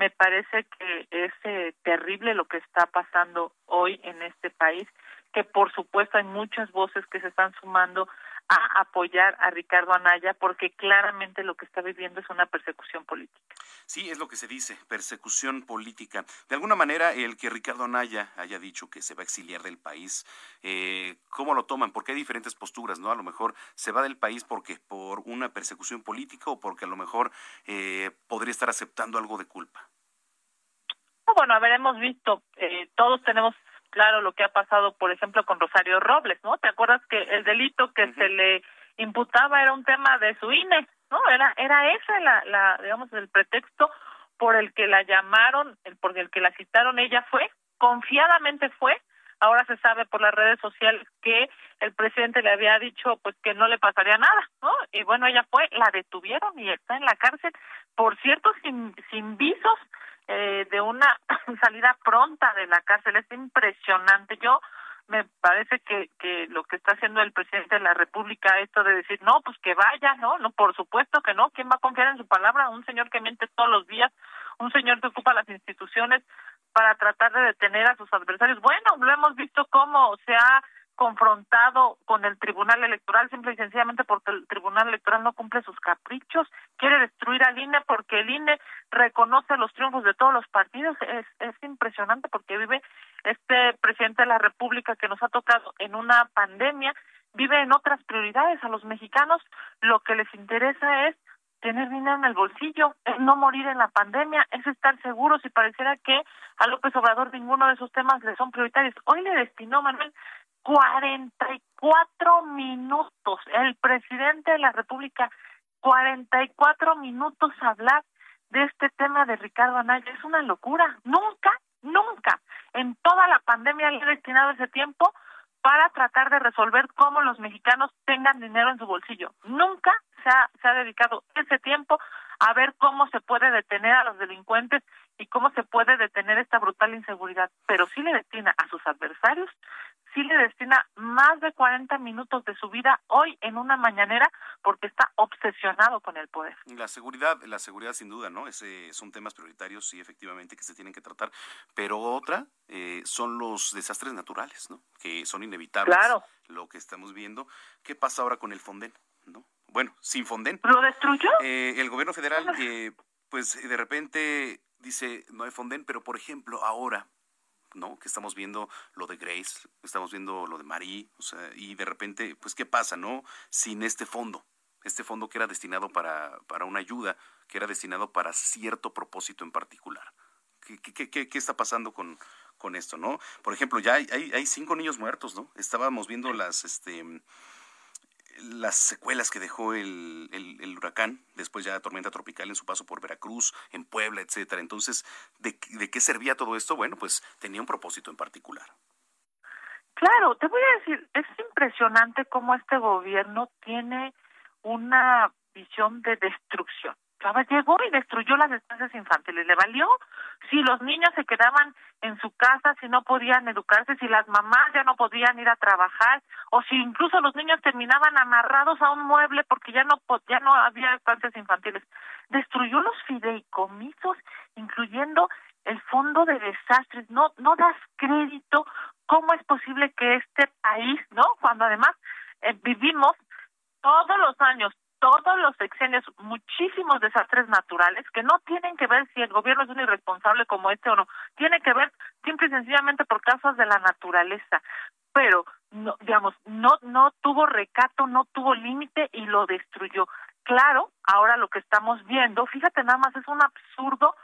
me parece que es eh, terrible lo que está pasando hoy en este país, que por supuesto hay muchas voces que se están sumando a apoyar a Ricardo Anaya porque claramente lo que está viviendo es una persecución política. Sí, es lo que se dice, persecución política. De alguna manera, el que Ricardo Anaya haya dicho que se va a exiliar del país, eh, ¿cómo lo toman? Porque hay diferentes posturas, ¿no? A lo mejor se va del país porque por una persecución política o porque a lo mejor eh, podría estar aceptando algo de culpa bueno, hemos visto, eh, todos tenemos claro lo que ha pasado, por ejemplo, con Rosario Robles, ¿no? ¿Te acuerdas que el delito que se le imputaba era un tema de su INE, ¿no? Era, era ese, la, la, digamos, el pretexto por el que la llamaron, el, por el que la citaron, ella fue, confiadamente fue, ahora se sabe por las redes sociales que el presidente le había dicho pues que no le pasaría nada, ¿no? Y bueno, ella fue, la detuvieron y está en la cárcel, por cierto, sin, sin visos, eh, de una salida pronta de la cárcel. Es impresionante. Yo me parece que, que lo que está haciendo el presidente de la República, esto de decir, no, pues que vaya, no, no, por supuesto que no. ¿Quién va a confiar en su palabra? Un señor que miente todos los días, un señor que ocupa las instituciones para tratar de detener a sus adversarios. Bueno, lo hemos visto cómo se ha confrontado con el Tribunal Electoral simple y sencillamente porque el Tribunal Electoral no cumple sus caprichos, quiere destruir al INE porque el INE reconoce los triunfos de todos los partidos. Es, es impresionante porque vive este presidente de la República que nos ha tocado en una pandemia, vive en otras prioridades. A los mexicanos lo que les interesa es tener dinero en el bolsillo, no morir en la pandemia, es estar seguros y pareciera que a López Obrador ninguno de esos temas le son prioritarios. Hoy le destinó Manuel 44 minutos el presidente de la República 44 minutos a hablar de este tema de Ricardo Anaya es una locura. Nunca, nunca en toda la pandemia le he destinado ese tiempo para tratar de resolver cómo los mexicanos tengan dinero en su bolsillo. Nunca se ha, se ha dedicado ese tiempo a ver cómo se puede detener a los delincuentes y cómo se puede detener esta brutal inseguridad, pero sí le destina a sus adversarios, sí le destina más de 40 minutos de su vida hoy en una mañanera porque está obsesionado con el poder. La seguridad, la seguridad sin duda, ¿no? Ese son temas prioritarios, sí, efectivamente, que se tienen que tratar, pero otra eh, son los desastres naturales, ¿no? Que son inevitables. Claro. Lo que estamos viendo. ¿Qué pasa ahora con el Fonden? ¿No? Bueno, sin Fonden. ¿Lo destruyó? Eh, el gobierno federal, eh, pues de repente dice, no hay Fonden, pero por ejemplo, ahora, ¿no? Que estamos viendo lo de Grace, estamos viendo lo de Marie, o sea, y de repente, pues, ¿qué pasa, no? Sin este fondo, este fondo que era destinado para, para una ayuda, que era destinado para cierto propósito en particular. ¿Qué, qué, qué, qué está pasando con, con esto, no? Por ejemplo, ya hay, hay, hay cinco niños muertos, ¿no? Estábamos viendo las, este, las secuelas que dejó el, el, el, huracán, después ya tormenta tropical en su paso por Veracruz, en Puebla, etcétera. Entonces, ¿de, ¿de qué servía todo esto? Bueno, pues tenía un propósito en particular. Claro, te voy a decir, es impresionante cómo este gobierno tiene una visión de destrucción. Llegó y destruyó las estancias infantiles. ¿Le valió? Si los niños se quedaban en su casa, si no podían educarse, si las mamás ya no podían ir a trabajar, o si incluso los niños terminaban amarrados a un mueble porque ya no ya no había estancias infantiles. Destruyó los fideicomisos, incluyendo el fondo de desastres. No no das crédito cómo es posible que este país, ¿no? Cuando además eh, vivimos todos los años todos los sexenios muchísimos desastres naturales que no tienen que ver si el gobierno es un irresponsable como este o no, tiene que ver simple y sencillamente por causas de la naturaleza, pero no, digamos, no no tuvo recato, no tuvo límite y lo destruyó. Claro, ahora lo que estamos viendo, fíjate nada más, es un absurdo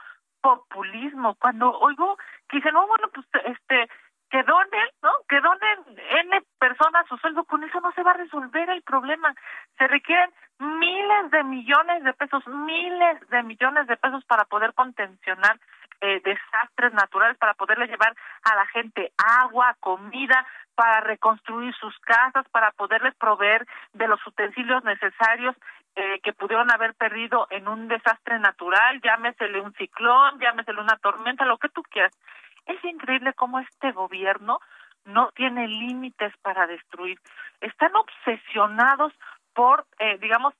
populismo. Cuando oigo que dicen, no, bueno, pues este, que donen, ¿no? Que donen N personas su sueldo, con eso no se va a resolver el problema. Se requieren miles de millones de pesos, miles de millones de pesos para poder contencionar eh, desastres naturales, para poderle llevar a la gente agua, comida, para reconstruir sus casas, para poderles proveer de los utensilios necesarios eh, que pudieron haber perdido en un desastre natural, llámesele un ciclón, llámesele una tormenta, lo que tú quieras. Es increíble cómo este gobierno no tiene límites para destruir. Están obsesionados por, eh, digamos,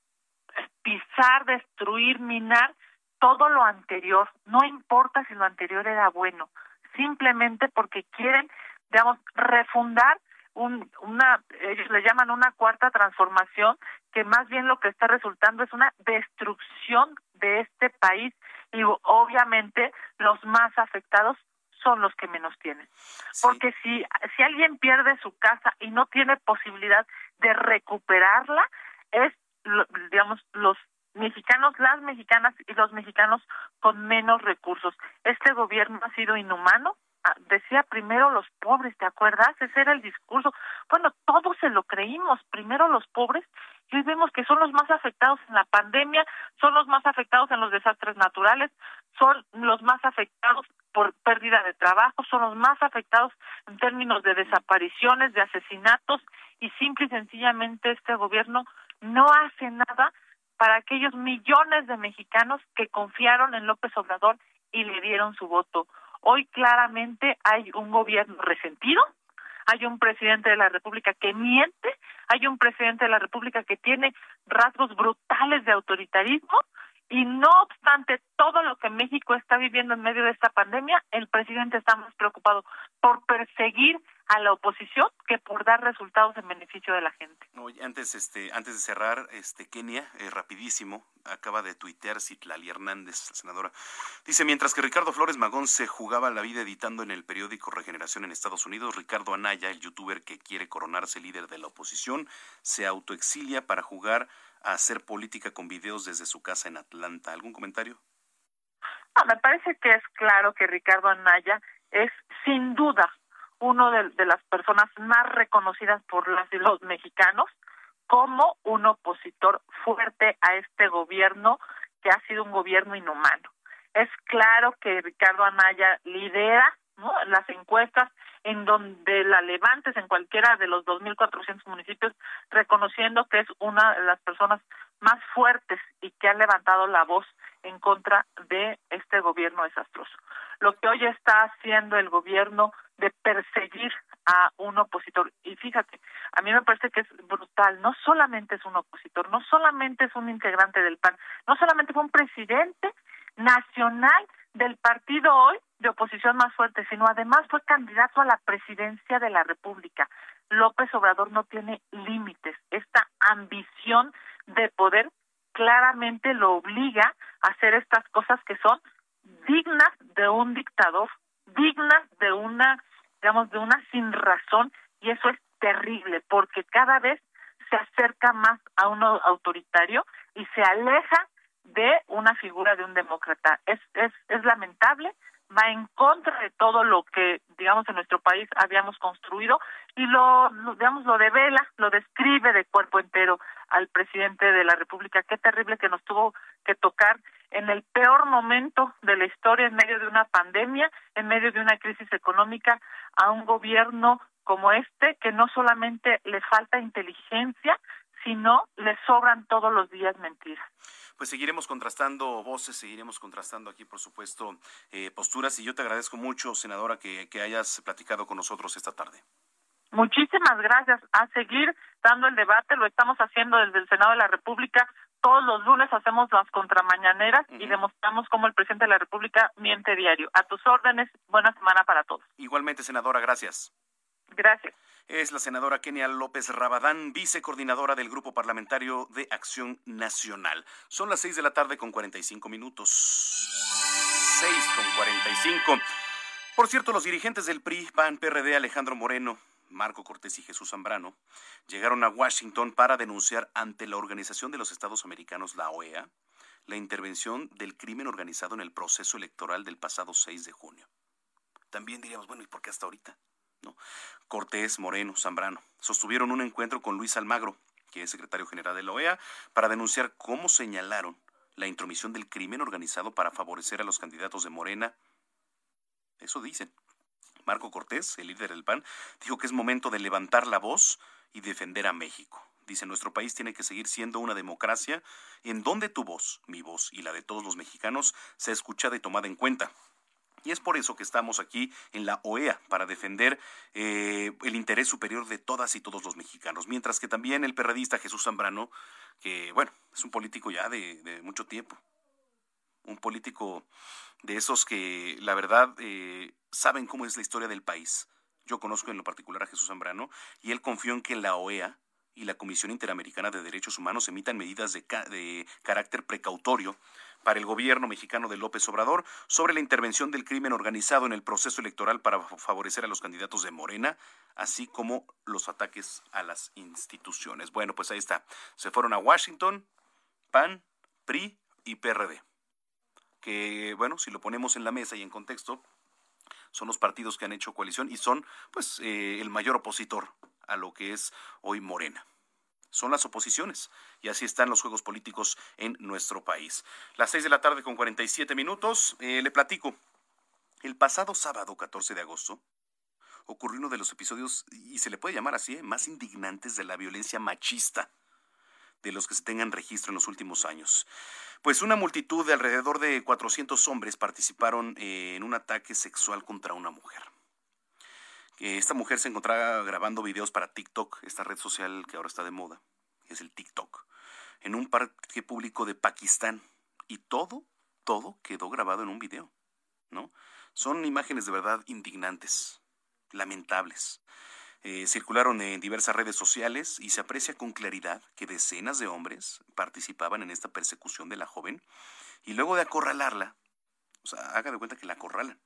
pisar, destruir, minar todo lo anterior. No importa si lo anterior era bueno, simplemente porque quieren, digamos, refundar un, una, ellos le llaman una cuarta transformación, que más bien lo que está resultando es una destrucción de este país y obviamente los más afectados son los que menos tienen. Porque si, si alguien pierde su casa y no tiene posibilidad de recuperarla, es, digamos, los mexicanos, las mexicanas y los mexicanos con menos recursos. Este gobierno ha sido inhumano, ah, decía primero los pobres, ¿te acuerdas? Ese era el discurso. Bueno, todos se lo creímos, primero los pobres, y hoy vemos que son los más afectados en la pandemia, son los más afectados en los desastres naturales, son los más afectados por pérdida de trabajo, son los más afectados en términos de desapariciones, de asesinatos, y simple y sencillamente este gobierno no hace nada para aquellos millones de mexicanos que confiaron en López Obrador y le dieron su voto. Hoy claramente hay un gobierno resentido, hay un presidente de la República que miente, hay un presidente de la República que tiene rasgos brutales de autoritarismo y no obstante todo lo que México está viviendo en medio de esta pandemia, el presidente está más preocupado por perseguir a la oposición que por dar resultados en beneficio de la gente. antes, este, antes de cerrar, este, Kenia, eh, rapidísimo, acaba de tuitear Citlali Hernández, la senadora. Dice, mientras que Ricardo Flores Magón se jugaba la vida editando en el periódico Regeneración en Estados Unidos, Ricardo Anaya, el youtuber que quiere coronarse líder de la oposición, se autoexilia para jugar a hacer política con videos desde su casa en Atlanta. ¿Algún comentario? me parece que es claro que Ricardo Anaya es sin duda uno de, las personas más reconocidas por las y los mexicanos como un opositor fuerte a este gobierno que ha sido un gobierno inhumano. Es claro que Ricardo Anaya lidera las encuestas en donde la levantes en cualquiera de los 2.400 municipios, reconociendo que es una de las personas más fuertes y que ha levantado la voz en contra de este gobierno desastroso. Lo que hoy está haciendo el gobierno de perseguir a un opositor. Y fíjate, a mí me parece que es brutal. No solamente es un opositor, no solamente es un integrante del PAN, no solamente fue un presidente nacional del partido hoy de oposición más fuerte, sino además fue candidato a la presidencia de la República. López Obrador no tiene límites. Esta ambición de poder claramente lo obliga a hacer estas cosas que son dignas de un dictador, dignas de una, digamos, de una sin razón, y eso es terrible, porque cada vez se acerca más a uno autoritario y se aleja de una figura de un demócrata. Es, es, es lamentable, va en contra de todo lo que, digamos, en nuestro país habíamos construido y lo, digamos, lo devela, lo describe de cuerpo entero al presidente de la República. Qué terrible que nos tuvo que tocar en el peor momento de la historia, en medio de una pandemia, en medio de una crisis económica, a un gobierno como este, que no solamente le falta inteligencia, sino le sobran todos los días mentiras pues seguiremos contrastando voces, seguiremos contrastando aquí, por supuesto, eh, posturas. Y yo te agradezco mucho, senadora, que, que hayas platicado con nosotros esta tarde. Muchísimas gracias. A seguir dando el debate, lo estamos haciendo desde el Senado de la República. Todos los lunes hacemos las contramañaneras y demostramos cómo el presidente de la República miente diario. A tus órdenes, buena semana para todos. Igualmente, senadora, gracias. Gracias es la senadora Kenia López Rabadán, vicecoordinadora del Grupo Parlamentario de Acción Nacional. Son las seis de la tarde con 45 minutos. Seis con 45. Por cierto, los dirigentes del PRI, PAN, PRD, Alejandro Moreno, Marco Cortés y Jesús Zambrano, llegaron a Washington para denunciar ante la Organización de los Estados Americanos, la OEA, la intervención del crimen organizado en el proceso electoral del pasado 6 de junio. También diríamos, bueno, ¿y por qué hasta ahorita? Cortés, Moreno, Zambrano sostuvieron un encuentro con Luis Almagro, que es secretario general de la OEA, para denunciar cómo señalaron la intromisión del crimen organizado para favorecer a los candidatos de Morena. Eso dicen. Marco Cortés, el líder del PAN, dijo que es momento de levantar la voz y defender a México. Dice, nuestro país tiene que seguir siendo una democracia en donde tu voz, mi voz y la de todos los mexicanos sea escuchada y tomada en cuenta. Y es por eso que estamos aquí en la OEA, para defender eh, el interés superior de todas y todos los mexicanos. Mientras que también el perradista Jesús Zambrano, que bueno, es un político ya de, mucho tiempo, un político de esos que la verdad eh, saben cómo es la historia del país. Yo conozco en lo particular a Jesús Zambrano y él confió en que la OEA y la Comisión Interamericana de Derechos Humanos emitan medidas de, de carácter precautorio para el gobierno mexicano de López Obrador sobre la intervención del crimen organizado en el proceso electoral para favorecer a los candidatos de Morena, así como los ataques a las instituciones. Bueno, pues ahí está. Se fueron a Washington, PAN, PRI y PRD. Que, bueno, si lo ponemos en la mesa y en contexto, son los partidos que han hecho coalición y son, pues, eh, el mayor opositor a lo que es hoy Morena son las oposiciones. Y así están los juegos políticos en nuestro país. Las seis de la tarde con 47 minutos. Eh, le platico. El pasado sábado 14 de agosto ocurrió uno de los episodios, y se le puede llamar así, ¿eh? más indignantes de la violencia machista de los que se tengan registro en los últimos años. Pues una multitud de alrededor de 400 hombres participaron eh, en un ataque sexual contra una mujer. Esta mujer se encontraba grabando videos para TikTok, esta red social que ahora está de moda, es el TikTok, en un parque público de Pakistán. Y todo, todo quedó grabado en un video, ¿no? Son imágenes de verdad indignantes, lamentables. Eh, circularon en diversas redes sociales y se aprecia con claridad que decenas de hombres participaban en esta persecución de la joven y luego de acorralarla, o sea, haga de cuenta que la acorralan,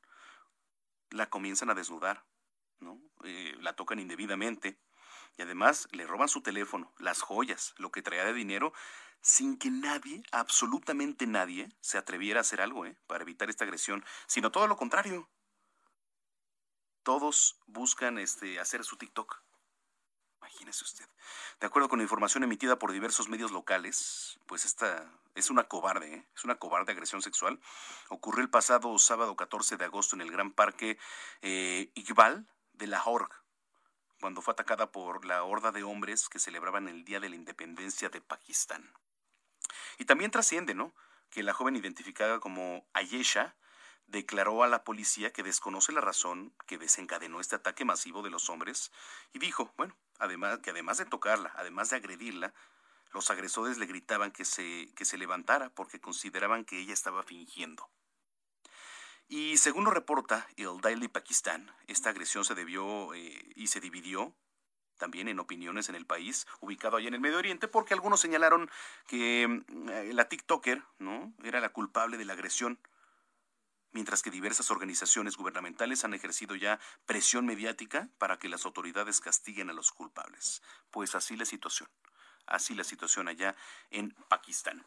la comienzan a desnudar. Eh, la tocan indebidamente y además le roban su teléfono, las joyas, lo que traía de dinero, sin que nadie, absolutamente nadie, se atreviera a hacer algo ¿eh? para evitar esta agresión, sino todo lo contrario todos buscan este, hacer su TikTok. Imagínese usted. De acuerdo con la información emitida por diversos medios locales, pues esta es una cobarde, ¿eh? es una cobarde agresión sexual. Ocurrió el pasado sábado 14 de agosto en el Gran Parque eh, de Lahore, cuando fue atacada por la horda de hombres que celebraban el Día de la Independencia de Pakistán. Y también trasciende, ¿no? Que la joven identificada como Ayesha declaró a la policía que desconoce la razón que desencadenó este ataque masivo de los hombres y dijo, bueno, además que además de tocarla, además de agredirla, los agresores le gritaban que se, que se levantara porque consideraban que ella estaba fingiendo. Y según lo reporta el Daily Pakistan, esta agresión se debió eh, y se dividió también en opiniones en el país, ubicado allá en el Medio Oriente, porque algunos señalaron que mm, la TikToker ¿no? era la culpable de la agresión mientras que diversas organizaciones gubernamentales han ejercido ya presión mediática para que las autoridades castiguen a los culpables. Pues así la situación, así la situación allá en Pakistán.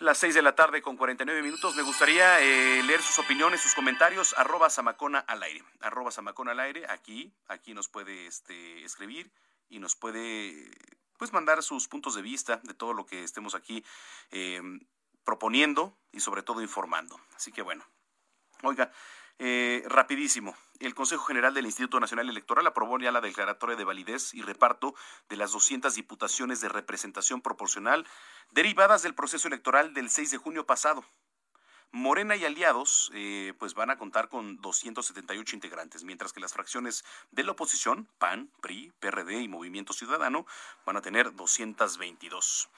Las seis de la tarde con 49 minutos. Me gustaría eh, leer sus opiniones, sus comentarios. Arroba Samacona al aire. Arroba Samacona al aire. Aquí, aquí nos puede este, escribir y nos puede pues mandar sus puntos de vista de todo lo que estemos aquí eh, proponiendo y sobre todo informando. Así que bueno, Oiga, eh, rapidísimo. El Consejo General del Instituto Nacional Electoral aprobó ya la declaratoria de validez y reparto de las 200 diputaciones de representación proporcional derivadas del proceso electoral del 6 de junio pasado. Morena y aliados eh, pues van a contar con 278 integrantes, mientras que las fracciones de la oposición, PAN, PRI, PRD y Movimiento Ciudadano, van a tener 222.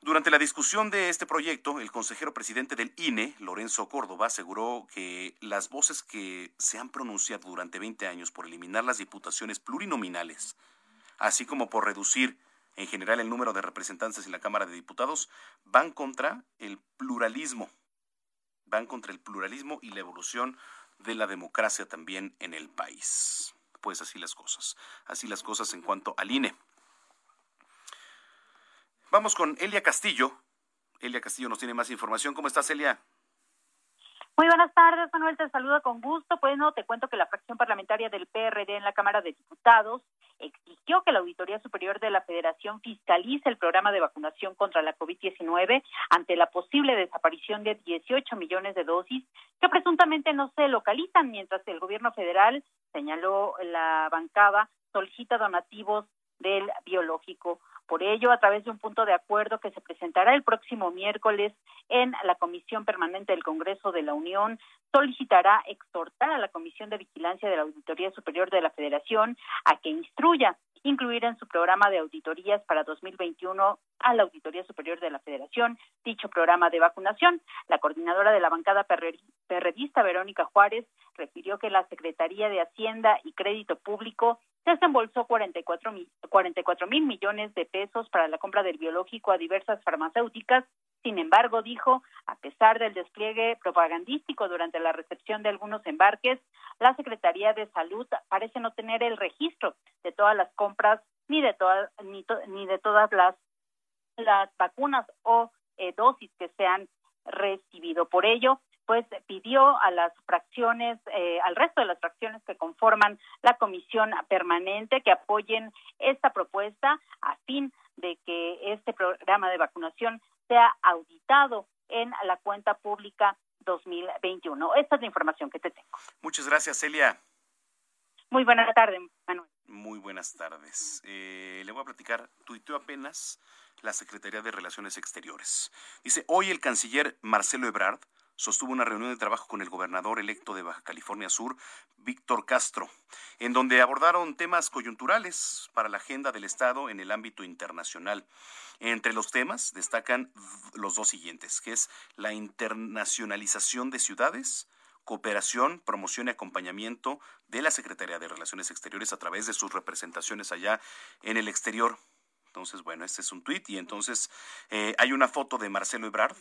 Durante la discusión de este proyecto, el consejero presidente del INE, Lorenzo Córdoba, aseguró que las voces que se han pronunciado durante 20 años por eliminar las diputaciones plurinominales, así como por reducir en general el número de representantes en la Cámara de Diputados, van contra el pluralismo, van contra el pluralismo y la evolución de la democracia también en el país. Pues así las cosas, así las cosas en cuanto al INE. Vamos con Elia Castillo. Elia Castillo nos tiene más información. ¿Cómo estás, Elia? Muy buenas tardes, Manuel. Te saludo con gusto. Pues no, te cuento que la fracción parlamentaria del PRD en la Cámara de Diputados exigió que la Auditoría Superior de la Federación fiscalice el programa de vacunación contra la COVID-19 ante la posible desaparición de 18 millones de dosis que presuntamente no se localizan, mientras el gobierno federal, señaló la bancada, solicita donativos del biológico. Por ello, a través de un punto de acuerdo que se presentará el próximo miércoles en la Comisión Permanente del Congreso de la Unión, solicitará exhortar a la Comisión de Vigilancia de la Auditoría Superior de la Federación a que instruya incluir en su programa de auditorías para 2021 a la Auditoría Superior de la Federación dicho programa de vacunación. La coordinadora de la bancada perredista, Verónica Juárez, refirió que la Secretaría de Hacienda y Crédito Público desembolsó 44 mil, 44 mil millones de pesos para la compra del biológico a diversas farmacéuticas. Sin embargo, dijo, a pesar del despliegue propagandístico durante la recepción de algunos embarques, la Secretaría de Salud parece no tener el registro de todas las compras ni de todas ni, ni de todas las las vacunas o eh, dosis que se han recibido. Por ello, pues pidió a las fracciones, eh, al resto de las fracciones que conforman la comisión permanente que apoyen esta propuesta a fin de que este programa de vacunación sea auditado en la cuenta pública 2021. Esta es la información que te tengo. Muchas gracias, Celia. Muy buenas tardes, Manuel. Muy buenas tardes. Eh, le voy a platicar, tuiteó apenas la Secretaría de Relaciones Exteriores. Dice, hoy el canciller Marcelo Ebrard sostuvo una reunión de trabajo con el gobernador electo de Baja California Sur, Víctor Castro, en donde abordaron temas coyunturales para la agenda del Estado en el ámbito internacional. Entre los temas destacan los dos siguientes, que es la internacionalización de ciudades, cooperación, promoción y acompañamiento de la Secretaría de Relaciones Exteriores a través de sus representaciones allá en el exterior. Entonces, bueno, este es un tuit y entonces eh, hay una foto de Marcelo Ebrard,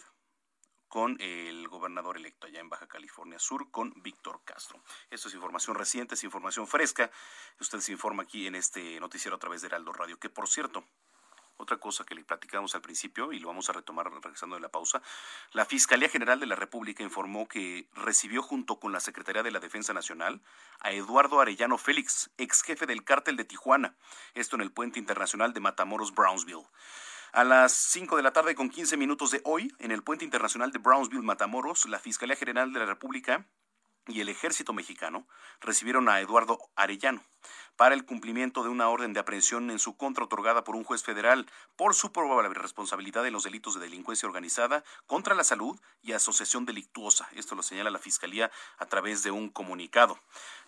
con el gobernador electo allá en Baja California Sur, con Víctor Castro. Esto es información reciente, es información fresca. Usted se informa aquí en este noticiero a través de Heraldo Radio, que por cierto, otra cosa que le platicamos al principio y lo vamos a retomar regresando de la pausa, la Fiscalía General de la República informó que recibió junto con la Secretaría de la Defensa Nacional a Eduardo Arellano Félix, ex jefe del cártel de Tijuana, esto en el puente internacional de Matamoros, Brownsville. A las 5 de la tarde con 15 minutos de hoy, en el puente internacional de Brownsville, Matamoros, la Fiscalía General de la República y el ejército mexicano recibieron a Eduardo Arellano para el cumplimiento de una orden de aprehensión en su contra otorgada por un juez federal por su probable responsabilidad en los delitos de delincuencia organizada contra la salud y asociación delictuosa. Esto lo señala la Fiscalía a través de un comunicado.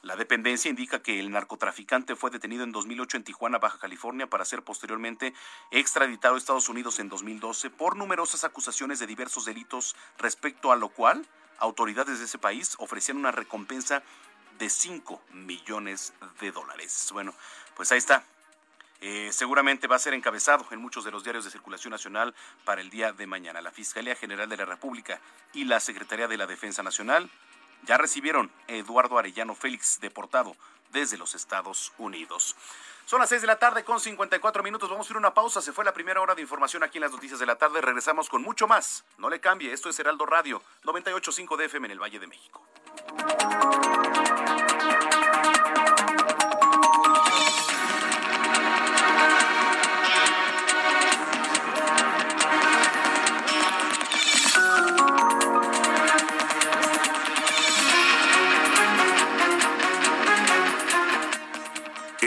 La dependencia indica que el narcotraficante fue detenido en 2008 en Tijuana, Baja California, para ser posteriormente extraditado a Estados Unidos en 2012 por numerosas acusaciones de diversos delitos, respecto a lo cual autoridades de ese país ofrecían una recompensa de 5 millones de dólares. Bueno, pues ahí está. Eh, seguramente va a ser encabezado en muchos de los diarios de circulación nacional para el día de mañana. La Fiscalía General de la República y la Secretaría de la Defensa Nacional ya recibieron a Eduardo Arellano Félix deportado desde los Estados Unidos. Son las 6 de la tarde con 54 minutos. Vamos a ir a una pausa. Se fue la primera hora de información aquí en las noticias de la tarde. Regresamos con mucho más. No le cambie. Esto es Heraldo Radio 98.5 de FM en el Valle de México.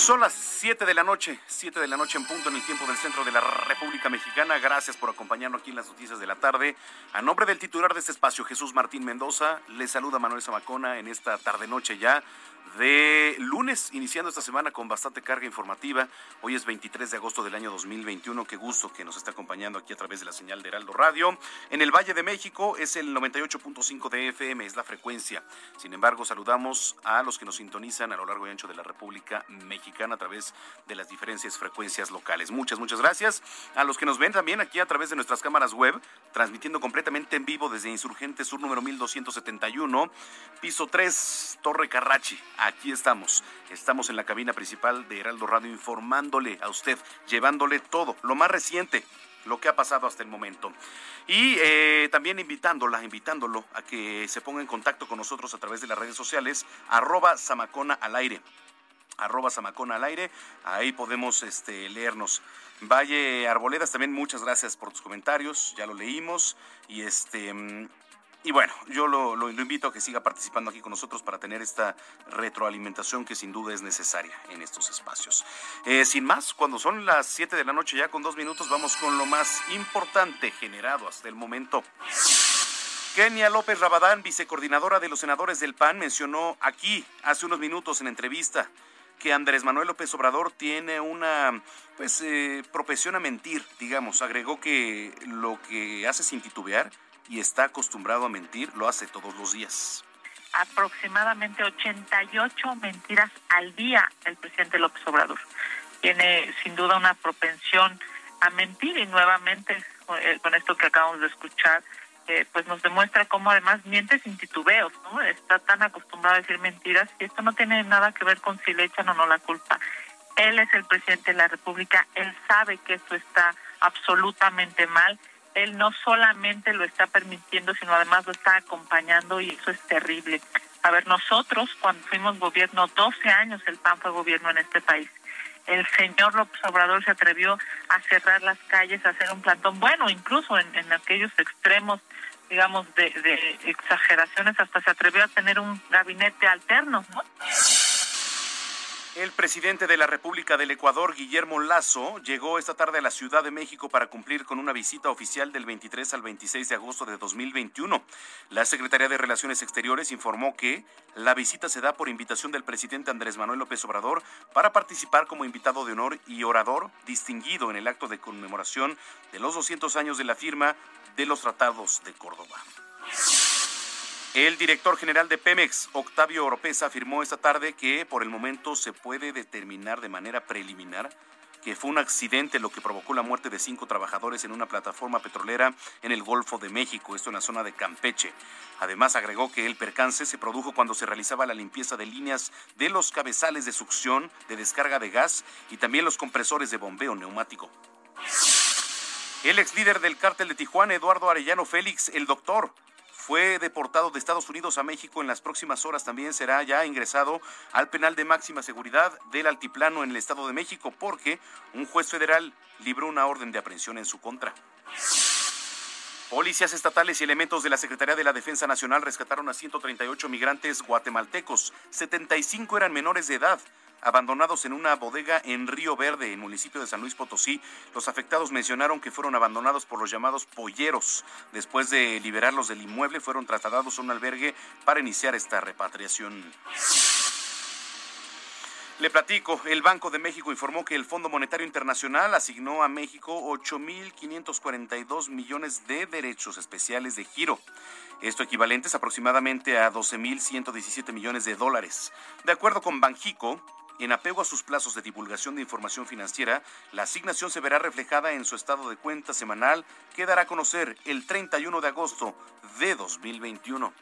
Son las 7 de la noche, 7 de la noche en punto en el tiempo del centro de la República Mexicana. Gracias por acompañarnos aquí en las noticias de la tarde. A nombre del titular de este espacio, Jesús Martín Mendoza, le saluda Manuel Zamacona en esta tarde-noche ya de lunes, iniciando esta semana con bastante carga informativa. Hoy es 23 de agosto del año 2021. Qué gusto que nos está acompañando aquí a través de la señal de Heraldo Radio. En el Valle de México es el 98.5 de FM, es la frecuencia. Sin embargo, saludamos a los que nos sintonizan a lo largo y ancho de la República Mexicana a través de las diferentes frecuencias locales. Muchas, muchas gracias. A los que nos ven también aquí a través de nuestras cámaras web, transmitiendo completamente en vivo desde Insurgente Sur número 1271, piso 3, Torre Carrachi aquí estamos. Estamos en la cabina principal de Heraldo Radio informándole a usted, llevándole todo, lo más reciente, lo que ha pasado hasta el momento. Y eh, también invitándola, invitándolo a que se ponga en contacto con nosotros a través de las redes sociales, arroba Samacona al aire arroba Samacona al aire, ahí podemos este, leernos. Valle Arboledas, también muchas gracias por tus comentarios, ya lo leímos, y este mm, y bueno, yo lo, invito a que siga participando aquí con nosotros para tener esta retroalimentación que sin duda es necesaria en estos espacios. Eh, sin más, cuando son las 7 de la noche ya con dos minutos, vamos con lo más importante generado hasta el momento. Kenia López Rabadán, vicecoordinadora de los senadores del PAN, mencionó aquí hace unos minutos en entrevista que Andrés Manuel López Obrador tiene una pues eh, a mentir, digamos. Agregó que lo que hace sin titubear y está acostumbrado a mentir, lo hace todos los días. Aproximadamente 88 mentiras al día el presidente López Obrador. Tiene sin duda una propensión a mentir y nuevamente eh, con esto que acabamos de escuchar, eh, pues nos demuestra cómo además miente sin titubeos, ¿no? Está tan acostumbrado a decir mentiras y esto no tiene nada que ver con si le echan o no la culpa. Él es el presidente de la República, él sabe que esto está absolutamente mal. Él no solamente lo está permitiendo, sino además lo está acompañando y eso es terrible. A ver, nosotros cuando fuimos gobierno, 12 años el PAN fue gobierno en este país. El señor López Obrador se atrevió a cerrar las calles, a hacer un plantón, bueno, incluso en, en aquellos extremos digamos, de, de, exageraciones, hasta se atrevió a tener un gabinete alterno, ¿no? El presidente de la República del Ecuador, Guillermo Lazo, llegó esta tarde a la Ciudad de México para cumplir con una visita oficial del 23 al 26 de agosto de 2021. La Secretaría de Relaciones Exteriores informó que la visita se da por invitación del presidente Andrés Manuel López Obrador para participar como invitado de honor y orador distinguido en el acto de conmemoración de los 200 años de la firma de los tratados de Córdoba. El director general de Pemex, Octavio Oropesa, afirmó esta tarde que por el momento se puede determinar de manera preliminar que fue un accidente lo que provocó la muerte de cinco trabajadores en una plataforma petrolera en el Golfo de México, esto en la zona de Campeche. Además, agregó que el percance se produjo cuando se realizaba la limpieza de líneas de los cabezales de succión, de descarga de gas y también los compresores de bombeo neumático. El ex líder del cártel de Tijuana, Eduardo Arellano Félix, el doctor, fue deportado de Estados Unidos a México. En las próximas horas también será ya ingresado al penal de máxima seguridad del Altiplano en el Estado de México porque un juez federal libró una orden de aprehensión en su contra. Policías estatales y elementos de la Secretaría de la Defensa Nacional rescataron a 138 migrantes guatemaltecos. 75 eran menores de edad abandonados en una bodega en Río Verde, en municipio de San Luis Potosí. Los afectados mencionaron que fueron abandonados por los llamados polleros. Después de liberarlos del inmueble, fueron trasladados a un albergue para iniciar esta repatriación. Le platico, el Banco de México informó que el Fondo Monetario Internacional asignó a México 8.542 millones de derechos especiales de giro. Esto equivalente es aproximadamente a 12.117 millones de dólares. De acuerdo con Banjico, en apego a sus plazos de divulgación de información financiera, la asignación se verá reflejada en su estado de cuenta semanal que dará a conocer el 31 de agosto de 2021.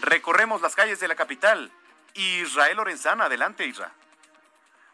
Recorremos las calles de la capital. Israel Lorenzana, adelante Israel.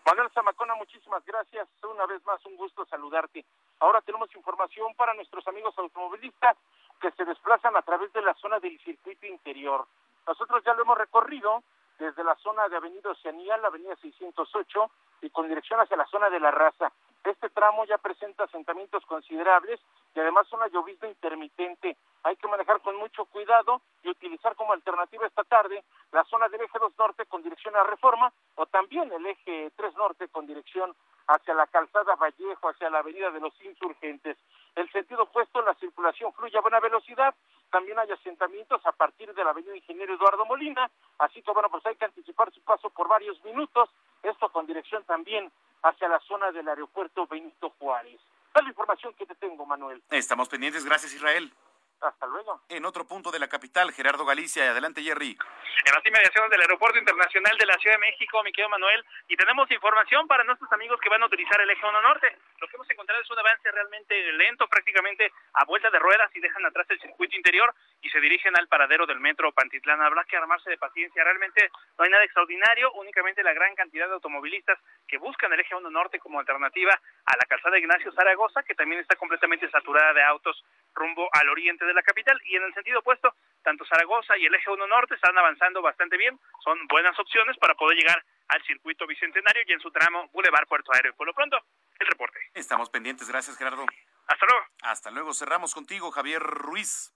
Manuel Zamacona, muchísimas gracias. Una vez más, un gusto saludarte. Ahora tenemos información para nuestros amigos automovilistas que se desplazan a través de la zona del circuito interior. Nosotros ya lo hemos recorrido desde la zona de Avenida Oceanía, la Avenida 608, y con dirección hacia la zona de la raza. Este tramo ya presenta asentamientos considerables y además una llovizna intermitente. Hay que manejar con mucho cuidado y utilizar como alternativa esta tarde la zona del eje 2 norte con dirección a Reforma o también el eje 3 norte con dirección hacia la calzada Vallejo, hacia la avenida de los insurgentes. El sentido opuesto, la circulación fluye a buena velocidad, también hay asentamientos a partir de la avenida Ingeniero Eduardo Molina, así que bueno, pues hay que anticipar su paso por varios minutos, esto con dirección también hacia la zona del aeropuerto Benito Juárez. Es la información que te tengo, Manuel. Estamos pendientes, gracias Israel. Hasta luego. En otro punto de la capital, Gerardo Galicia. Adelante, Jerry. En las inmediaciones del Aeropuerto Internacional de la Ciudad de México, mi querido Manuel, y tenemos información para nuestros amigos que van a utilizar el eje 1 norte. Lo que hemos encontrado es un avance realmente lento, prácticamente a vuelta de ruedas y dejan atrás el circuito interior y se dirigen al paradero del metro Pantitlán. Habrá que armarse de paciencia. Realmente no hay nada extraordinario, únicamente la gran cantidad de automovilistas que buscan el eje 1 norte como alternativa a la calzada Ignacio Zaragoza, que también está completamente saturada de autos rumbo al oriente de la capital y en el sentido opuesto, tanto Zaragoza y el eje 1 norte están avanzando bastante bien, son buenas opciones para poder llegar al circuito bicentenario y en su tramo Boulevard Puerto Aéreo. Por lo pronto, el reporte. Estamos pendientes, gracias Gerardo. Hasta luego. Hasta luego, cerramos contigo, Javier Ruiz.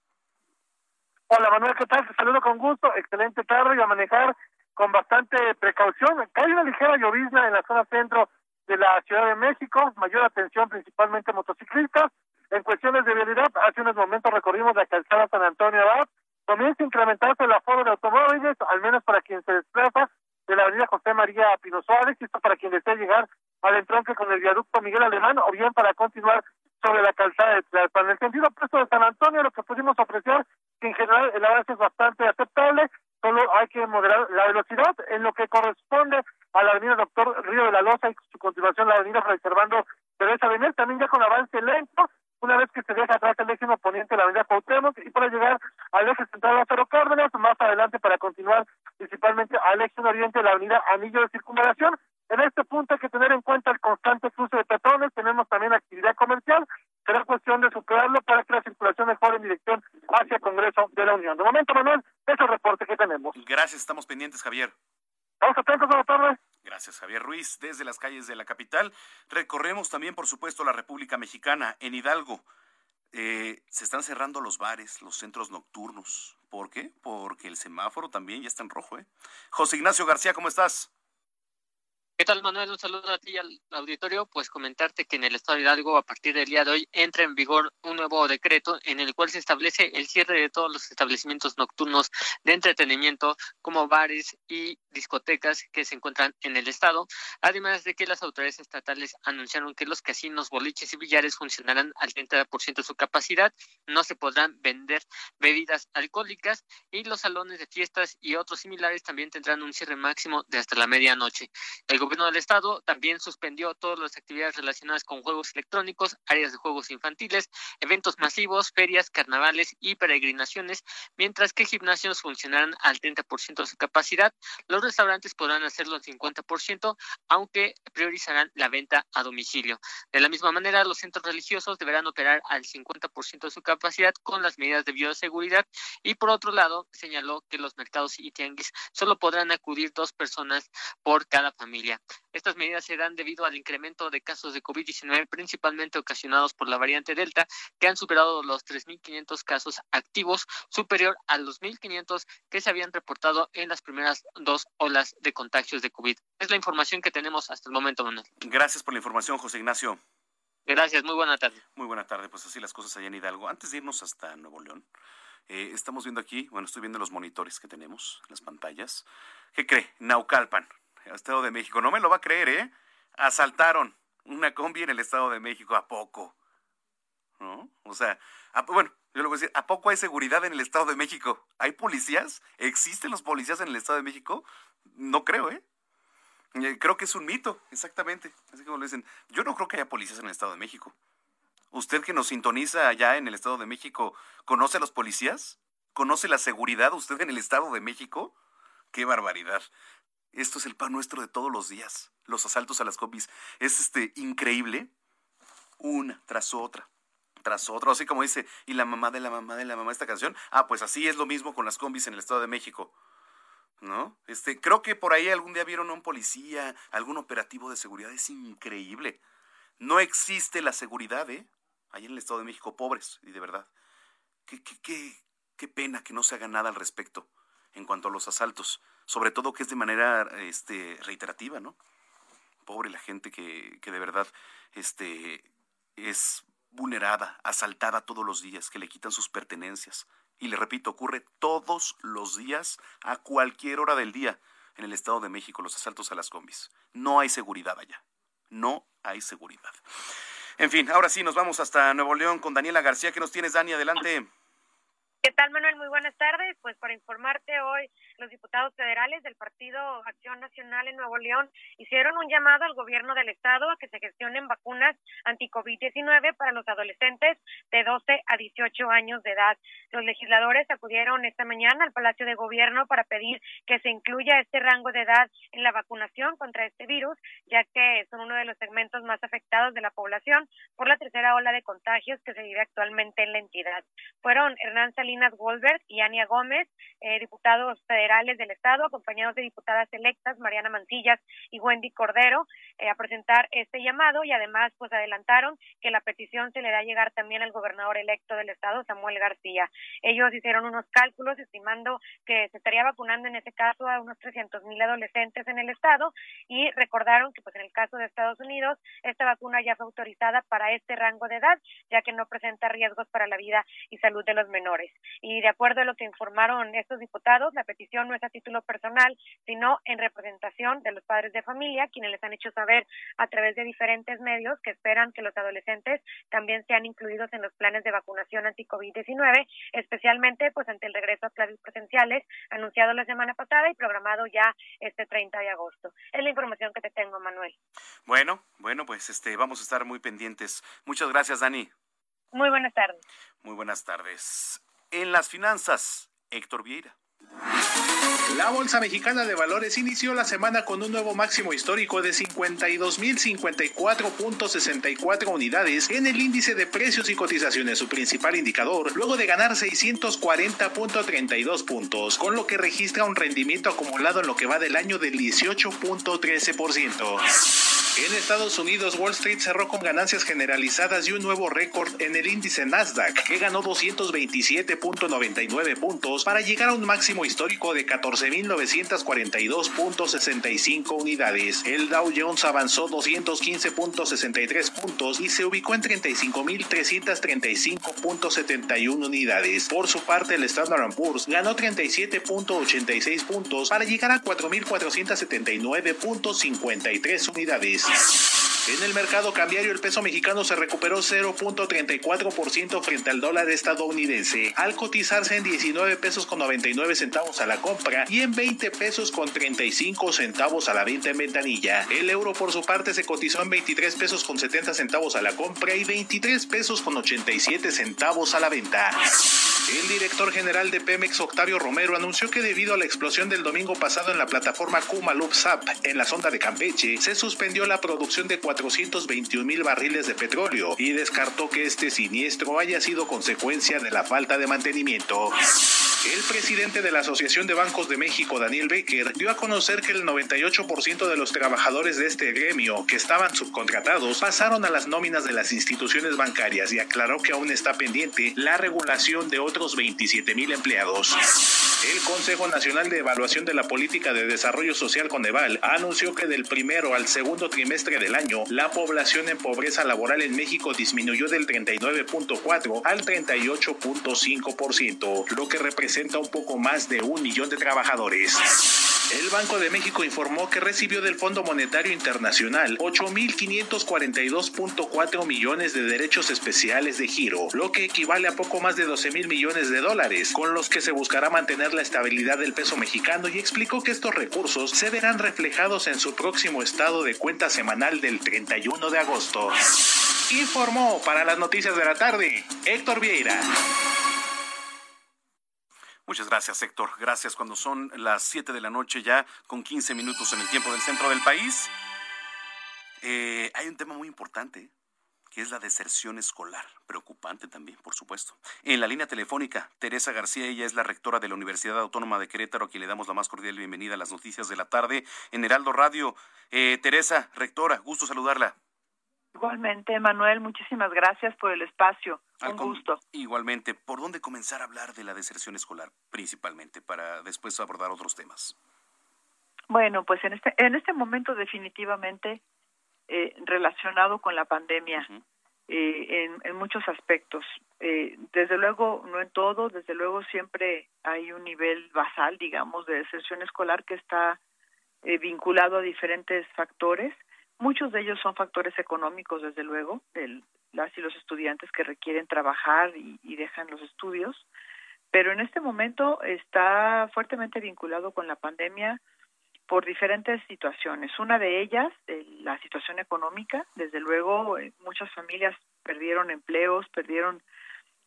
Hola Manuel, ¿qué tal? Te saludo con gusto, excelente tarde y a manejar con bastante precaución. Hay una ligera llovizna en la zona centro de la Ciudad de México, mayor atención principalmente motociclistas, en cuestiones de vialidad, hace unos momentos recorrimos la calzada San Antonio Abad, comienza a incrementarse el aforo de automóviles, al menos para quien se desplaza de la avenida José María Pino Suárez, esto para quien desea llegar al entronque con el viaducto Miguel Alemán, o bien para continuar sobre la calzada de Tlalpan. En el sentido opuesto de San Antonio, lo que pudimos ofrecer, que en general el avance es bastante aceptable, solo hay que moderar la velocidad en lo que corresponde a la avenida Doctor Río de la Loza y su continuación la avenida Fray Servando Teresa Benel, también ya con avance lento, una vez que se deja atrás el eje poniente de la avenida Cuauhtémoc y para llegar al eje central Lázaro Cárdenas, más adelante para continuar principalmente al eje oriente de la avenida Anillo de Circunvalación. En este punto hay que tener en cuenta el constante cruce de peatones, tenemos también actividad comercial. Será cuestión de superarlo para que la circulación mejore en dirección hacia el Congreso de la Unión. De momento, Manuel, ese reporte que tenemos. Gracias, estamos pendientes, Javier. Vamos atentos a. Gracias, Javier Ruiz. Desde las calles de la capital recorremos también, por supuesto, la República Mexicana en Hidalgo. Eh, se están cerrando los bares, los centros nocturnos. ¿Por qué? Porque el semáforo también ya está en rojo. ¿eh? José Ignacio García, ¿cómo estás? ¿Qué tal, Manuel? Un saludo a ti y al auditorio. Pues comentarte que en el estado de Hidalgo, a partir del día de hoy, entra en vigor un nuevo decreto en el cual se establece el cierre de todos los establecimientos nocturnos de entretenimiento, como bares y discotecas que se encuentran en el estado. Además de que las autoridades estatales anunciaron que los casinos, boliches y billares funcionarán al 30% de su capacidad, no se podrán vender bebidas alcohólicas y los salones de fiestas y otros similares también tendrán un cierre máximo de hasta la medianoche. El gobierno del estado también suspendió todas las actividades relacionadas con juegos electrónicos, áreas de juegos infantiles, eventos masivos, ferias, carnavales y peregrinaciones, mientras que gimnasios funcionarán al 30% de su capacidad. Los restaurantes podrán hacerlo al 50%, aunque priorizarán la venta a domicilio. De la misma manera, los centros religiosos deberán operar al 50% de su capacidad con las medidas de bioseguridad y por otro lado, señaló que los mercados y tianguis solo podrán acudir dos personas por cada familia. Estas medidas se dan debido al incremento de casos de COVID-19, principalmente ocasionados por la variante Delta, que han superado los 3.500 casos activos, superior a los 1.500 que se habían reportado en las primeras dos olas de contagios de COVID. Es la información que tenemos hasta el momento, Manuel. Gracias por la información, José Ignacio. Gracias, muy buena tarde. Muy buena tarde, pues así las cosas allá en Hidalgo. Antes de irnos hasta Nuevo León, eh, estamos viendo aquí, bueno, estoy viendo los monitores que tenemos, las pantallas. ¿Qué cree? Naucalpan, Estado de México. No me lo va a creer, ¿eh? Asaltaron una combi en el Estado de México. ¿A poco? ¿No? O sea, bueno, yo le voy a decir, ¿a poco hay seguridad en el Estado de México? ¿Hay policías? ¿Existen los policías en el Estado de México? No creo, ¿eh? eh creo que es un mito, exactamente. Así como lo dicen. Yo no creo que haya policías en el Estado de México. ¿Usted que nos sintoniza allá en el Estado de México, conoce a los policías? ¿Conoce la seguridad usted en el Estado de México? ¡Qué barbaridad! Esto es el pan nuestro de todos los días. Los asaltos a las combis. Es este increíble. Una tras otra. Tras otra. Así como dice, y la mamá de la mamá de la mamá esta canción. Ah, pues así es lo mismo con las combis en el Estado de México. ¿No? Este, creo que por ahí algún día vieron a un policía, algún operativo de seguridad. Es increíble. No existe la seguridad, ¿eh? Ahí en el Estado de México, pobres, y de verdad. Qué, qué, qué, qué pena que no se haga nada al respecto en cuanto a los asaltos, sobre todo que es de manera este, reiterativa, ¿no? Pobre la gente que, que de verdad este, es vulnerada, asaltada todos los días, que le quitan sus pertenencias. Y le repito, ocurre todos los días, a cualquier hora del día, en el Estado de México, los asaltos a las combis. No hay seguridad allá. No hay seguridad. En fin, ahora sí, nos vamos hasta Nuevo León con Daniela García. ¿Qué nos tienes, Dani? Adelante. ¿Qué tal, Manuel? Muy buenas tardes. Pues para informarte hoy, los diputados federales del Partido Acción Nacional en Nuevo León hicieron un llamado al gobierno del estado a que se gestionen vacunas anti-COVID-19 para los adolescentes de 12 a 18 años de edad. Los legisladores acudieron esta mañana al Palacio de Gobierno para pedir que se incluya este rango de edad en la vacunación contra este virus, ya que son uno de los segmentos más afectados de la población por la tercera ola de contagios que se vive actualmente en la entidad. Fueron Hernán Salinas Salinas y Ania Gómez, eh, diputados federales del Estado, acompañados de diputadas electas Mariana Mancillas y Wendy Cordero, eh, a presentar este llamado y además pues adelantaron que la petición se le da a llegar también al gobernador electo del Estado, Samuel García. Ellos hicieron unos cálculos estimando que se estaría vacunando en ese caso a unos 300 mil adolescentes en el Estado y recordaron que pues en el caso de Estados Unidos esta vacuna ya fue autorizada para este rango de edad, ya que no presenta riesgos para la vida y salud de los menores. Y de acuerdo a lo que informaron estos diputados, la petición no es a título personal, sino en representación de los padres de familia, quienes les han hecho saber a través de diferentes medios que esperan que los adolescentes también sean incluidos en los planes de vacunación anti-COVID-19, especialmente pues ante el regreso a clases presenciales anunciado la semana pasada y programado ya este 30 de agosto. Es la información que te tengo, Manuel. Bueno, bueno, pues este vamos a estar muy pendientes. Muchas gracias, Dani. Muy buenas tardes. Muy buenas tardes. En las finanzas, Héctor Vieira. La Bolsa Mexicana de Valores inició la semana con un nuevo máximo histórico de 52.054.64 unidades en el índice de precios y cotizaciones, su principal indicador, luego de ganar 640.32 puntos, con lo que registra un rendimiento acumulado en lo que va del año del 18.13%. En Estados Unidos, Wall Street cerró con ganancias generalizadas y un nuevo récord en el índice Nasdaq, que ganó 227.99 puntos para llegar a un máximo histórico de 14.942.65 unidades. El Dow Jones avanzó 215.63 puntos y se ubicó en 35.335.71 unidades. Por su parte, el Standard Poor's ganó 37.86 puntos para llegar a 4.479.53 unidades. En el mercado cambiario el peso mexicano se recuperó 0.34% frente al dólar estadounidense, al cotizarse en 19 pesos con 99 centavos a la compra y en 20 pesos con 35 centavos a la venta en ventanilla. El euro por su parte se cotizó en 23 pesos con 70 centavos a la compra y 23 pesos con 87 centavos a la venta. El director general de Pemex, Octavio Romero, anunció que debido a la explosión del domingo pasado en la plataforma Kumalup Zap en la sonda de Campeche, se suspendió la producción de 421 mil barriles de petróleo y descartó que este siniestro haya sido consecuencia de la falta de mantenimiento. El presidente de la Asociación de Bancos de México, Daniel Becker, dio a conocer que el 98% de los trabajadores de este gremio que estaban subcontratados pasaron a las nóminas de las instituciones bancarias y aclaró que aún está pendiente la regulación de otros 27 mil empleados. El Consejo Nacional de Evaluación de la Política de Desarrollo Social Coneval anunció que del primero al segundo trimestre del año, la población en pobreza laboral en México disminuyó del 39.4 al 38.5%, lo que representa un poco más de un millón de trabajadores. El Banco de México informó que recibió del Fondo Monetario Internacional 8.542.4 millones de derechos especiales de giro, lo que equivale a poco más de 12 mil millones de dólares, con los que se buscará mantener la estabilidad del peso mexicano y explicó que estos recursos se verán reflejados en su próximo estado de cuenta semanal del 31 de agosto. Informó para las noticias de la tarde Héctor Vieira. Muchas gracias, Héctor. Gracias cuando son las 7 de la noche ya, con 15 minutos en el tiempo del centro del país. Eh, hay un tema muy importante, que es la deserción escolar. Preocupante también, por supuesto. En la línea telefónica, Teresa García, ella es la rectora de la Universidad Autónoma de Querétaro, a quien le damos la más cordial bienvenida a las noticias de la tarde en Heraldo Radio. Eh, Teresa, rectora, gusto saludarla. Igualmente, Manuel, muchísimas gracias por el espacio. Un gusto. Igualmente, ¿por dónde comenzar a hablar de la deserción escolar principalmente para después abordar otros temas? Bueno, pues en este en este momento definitivamente eh, relacionado con la pandemia eh, en, en, muchos aspectos. Eh, desde luego, no en todo, desde luego siempre hay un nivel basal, digamos, de deserción escolar que está vinculado a diferentes factores. Muchos de ellos son factores económicos, desde luego, de las y los estudiantes que requieren trabajar y, dejan los estudios, pero en este momento está fuertemente vinculado con la pandemia por diferentes situaciones. Una de ellas, la situación económica. Desde luego, eh, muchas familias perdieron empleos, perdieron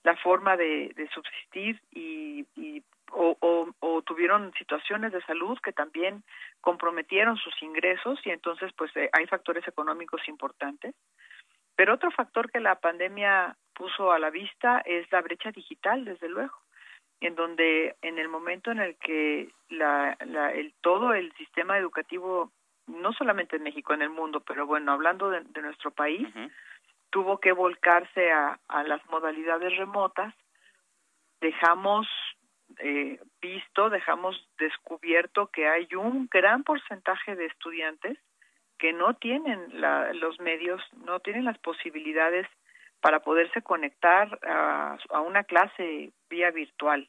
la forma de, subsistir y, y o, o, tuvieron situaciones de salud que también comprometieron sus ingresos y entonces pues eh, hay factores económicos importantes. Pero otro factor que la pandemia puso a la vista es la brecha digital, desde luego, en donde en el momento en el que la, la, el, todo el sistema educativo, no solamente en México, en el mundo, pero bueno, hablando de, nuestro país, tuvo que volcarse a, a las modalidades remotas, dejamos eh, visto, dejamos descubierto que hay un gran porcentaje de estudiantes que no tienen la, los medios, no tienen las posibilidades para poderse conectar a, a una clase vía virtual,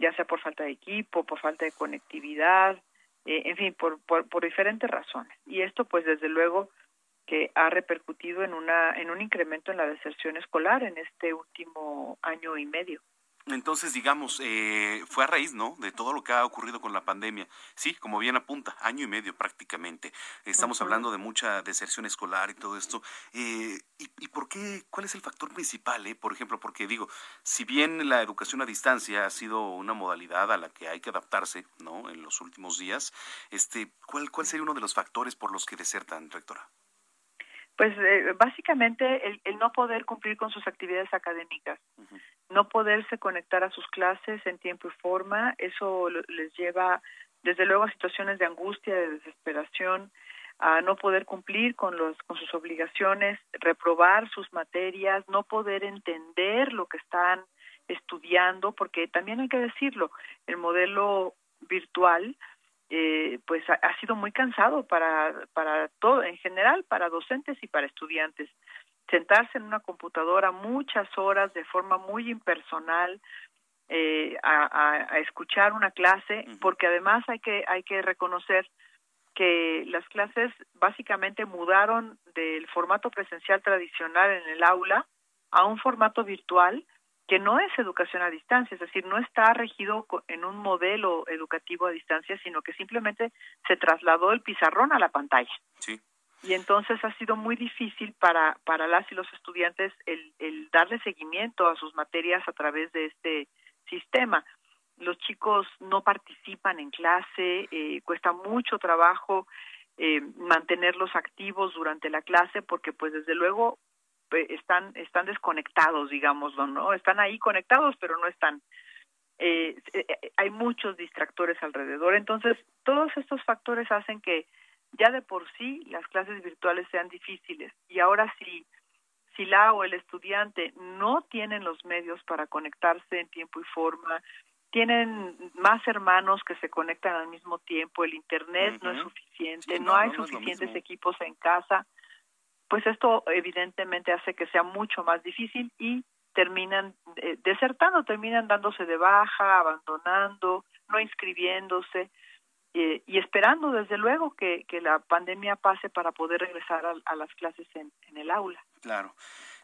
ya sea por falta de equipo, por falta de conectividad, eh, en fin, por, por, por diferentes razones. Y esto, pues, desde luego, que ha repercutido en una en un incremento en la deserción escolar en este último año y medio Entonces, digamos, eh, fue a raíz, ¿no? De todo lo que ha ocurrido con la pandemia. Sí, como bien apunta, año y medio prácticamente. Estamos hablando de mucha deserción escolar y todo esto. Eh, y, por qué? ¿Cuál es el factor principal? Eh? Por ejemplo, porque digo, si bien la educación a distancia ha sido una modalidad a la que hay que adaptarse, ¿no? En los últimos días, este, ¿cuál, cuál sería uno de los factores por los que desertan, rectora? Pues eh, básicamente el, no poder cumplir con sus actividades académicas, no poderse conectar a sus clases en tiempo y forma, eso les lleva desde luego a situaciones de angustia, de desesperación, a no poder cumplir con los con sus obligaciones, reprobar sus materias, no poder entender lo que están estudiando, porque también hay que decirlo, el modelo virtual eh, pues ha, sido muy cansado para, para todo, en general, para docentes y para estudiantes. Sentarse en una computadora muchas horas de forma muy impersonal, eh, a, a, escuchar una clase, porque además hay que, hay que reconocer que las clases básicamente mudaron del formato presencial tradicional en el aula a un formato virtual que no es educación a distancia, es decir, no está regido en un modelo educativo a distancia, sino que simplemente se trasladó el pizarrón a la pantalla. Sí. Y entonces ha sido muy difícil para, para las y los estudiantes el, el darle seguimiento a sus materias a través de este sistema. Los chicos no participan en clase, eh, cuesta mucho trabajo eh, mantenerlos activos durante la clase porque pues desde luego están están desconectados, digámoslo, ¿no? Están ahí conectados, pero no están. Eh, eh, hay muchos distractores alrededor. Entonces, todos estos factores hacen que ya de por sí las clases virtuales sean difíciles. Y ahora si, si la o el estudiante no tienen los medios para conectarse en tiempo y forma, tienen más hermanos que se conectan al mismo tiempo, el Internet no es suficiente, no, hay suficientes equipos en casa, pues esto evidentemente hace que sea mucho más difícil y terminan eh, desertando, terminan dándose de baja, abandonando, no inscribiéndose eh, y esperando desde luego que, que, la pandemia pase para poder regresar a, las clases en, el aula. Claro.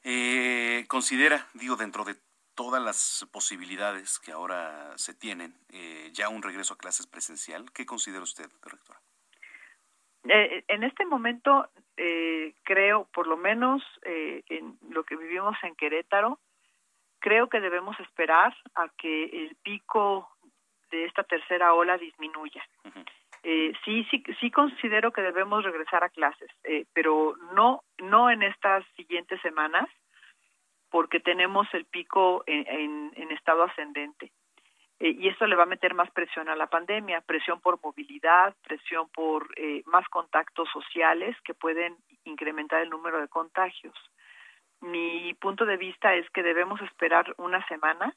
Eh, considera, digo, dentro de todas las posibilidades que ahora se tienen, ya un regreso a clases presencial, ¿qué considera usted, rectora? Eh, en este momento eh, creo, por lo menos eh, en lo que vivimos en Querétaro, creo que debemos esperar a que el pico de esta tercera ola disminuya. sí, sí, sí considero que debemos regresar a clases, pero no, no en estas siguientes semanas, porque tenemos el pico en estado ascendente. Eh, y esto le va a meter más presión a la pandemia, presión por movilidad, presión por eh, más contactos sociales que pueden incrementar el número de contagios. Mi punto de vista es que debemos esperar una semana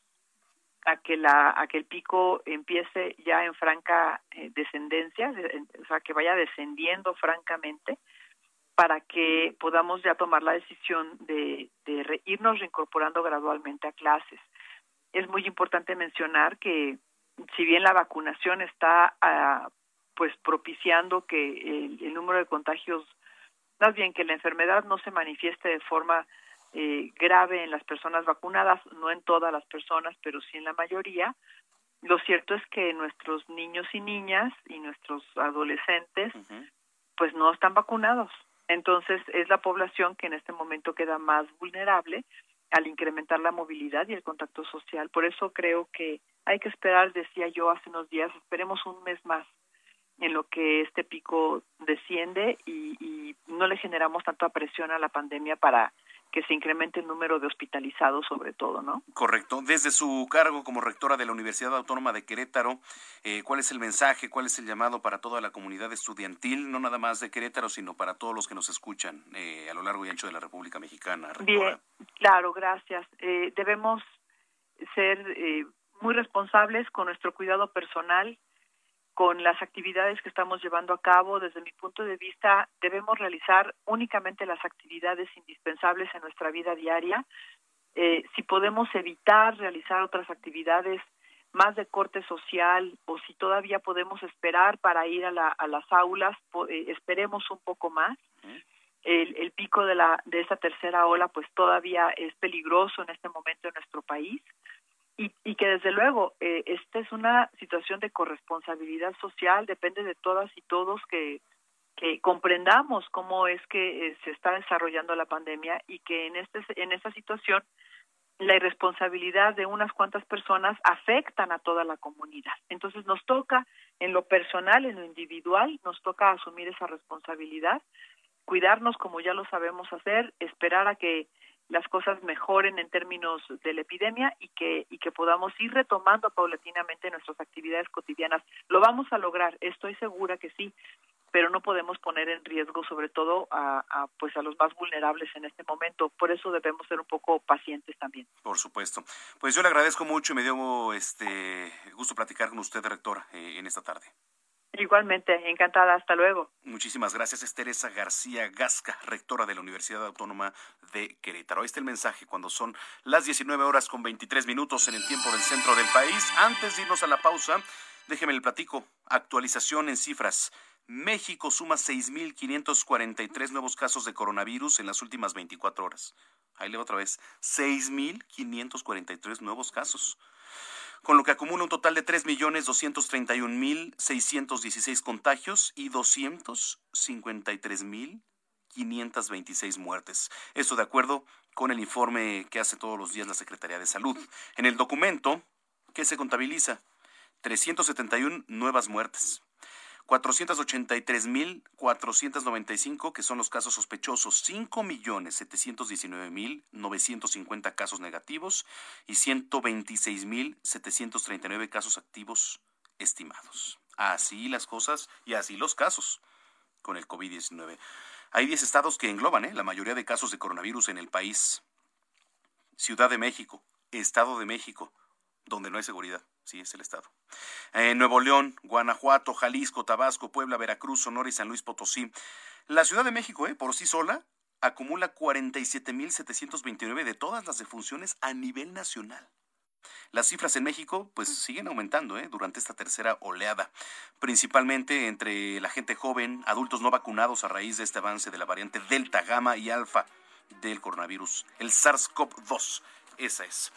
a que la a que el pico empiece ya en franca eh, descendencia, o sea, que vaya descendiendo francamente para que podamos ya tomar la decisión de, de irnos reincorporando gradualmente a clases es muy importante mencionar que si bien la vacunación está ah, pues propiciando que el, número de contagios, más bien que la enfermedad no se manifieste de forma eh, grave en las personas vacunadas, no en todas las personas, pero sí en la mayoría, lo cierto es que nuestros niños y niñas y nuestros adolescentes pues no están vacunados. Entonces es la población que en este momento queda más vulnerable al incrementar la movilidad y el contacto social. Por eso creo que hay que esperar, decía yo hace unos días, esperemos un mes más en lo que este pico desciende y, y no le generamos tanta presión a la pandemia para que se incremente el número de hospitalizados sobre todo, ¿no? Correcto. Desde su cargo como rectora de la Universidad Autónoma de Querétaro, eh, ¿cuál es el mensaje, cuál es el llamado para toda la comunidad estudiantil, no nada más de Querétaro, sino para todos los que nos escuchan eh, a lo largo y ancho de la República Mexicana? Bien, claro, gracias. Eh, debemos ser muy responsables con nuestro cuidado personal, con las actividades que estamos llevando a cabo, desde mi punto de vista, debemos realizar únicamente las actividades indispensables en nuestra vida diaria. Eh, si podemos evitar realizar otras actividades más de corte social o si todavía podemos esperar para ir a, las aulas, eh, esperemos un poco más. El, el, pico de, la, de esta tercera ola pues todavía es peligroso en este momento en nuestro país y, que desde luego eh, esta es una situación de corresponsabilidad social, depende de todas y todos que, que comprendamos cómo es que eh, se está desarrollando la pandemia y que en, este, en esta situación la irresponsabilidad de unas cuantas personas afectan a toda la comunidad. Entonces nos toca en lo personal, en lo individual, nos toca asumir esa responsabilidad, cuidarnos como ya lo sabemos hacer, esperar a que las cosas mejoren en términos de la epidemia y que y que podamos ir retomando paulatinamente nuestras actividades cotidianas. Lo vamos a lograr, estoy segura que sí, pero no podemos poner en riesgo sobre todo a, pues a los más vulnerables en este momento. Por eso debemos ser un poco pacientes también. Por supuesto. Pues yo le agradezco mucho y me dio este gusto platicar con usted rectora eh, en esta tarde Igualmente, encantada. Hasta luego. Muchísimas gracias. Es Teresa García Gasca, rectora de la Universidad Autónoma de Querétaro. Ahí está el mensaje cuando son las 19 horas con 23 minutos en el tiempo del centro del país. Antes de irnos a la pausa, déjeme el platico. Actualización en cifras. México suma 6.543 nuevos casos de coronavirus en las últimas 24 horas. Ahí le otra vez. 6.543 nuevos casos. Con lo que acumula un total de 3.231.616 contagios y 253.526 muertes. Esto de acuerdo con el informe que hace todos los días la Secretaría de Salud. En el documento, ¿qué se contabiliza? 371 nuevas muertes. 483.495 que son los casos sospechosos, 5.719.950 casos negativos y 126.739 casos activos estimados. Así las cosas y así los casos con el COVID-19. Hay 10 estados que engloban ¿eh? la mayoría de casos de coronavirus en el país. Ciudad de México, Estado de México, donde no hay seguridad. Sí, es el estado. En Nuevo León, Guanajuato, Jalisco, Tabasco, Puebla, Veracruz, Sonora y San Luis Potosí. La Ciudad de México, eh, por sí sola, acumula 47.729 de todas las defunciones a nivel nacional. Las cifras en México pues siguen aumentando ¿eh? durante esta tercera oleada, principalmente entre la gente joven, adultos no vacunados a raíz de este avance de la variante Delta, Gamma y Alfa del coronavirus, el SARS-CoV-2 esa es.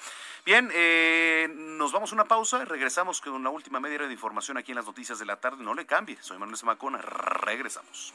Bien, eh, nos vamos a una pausa y regresamos con la última media hora de información aquí en las noticias de la tarde. No le cambie, soy Manuel Zamacona, regresamos.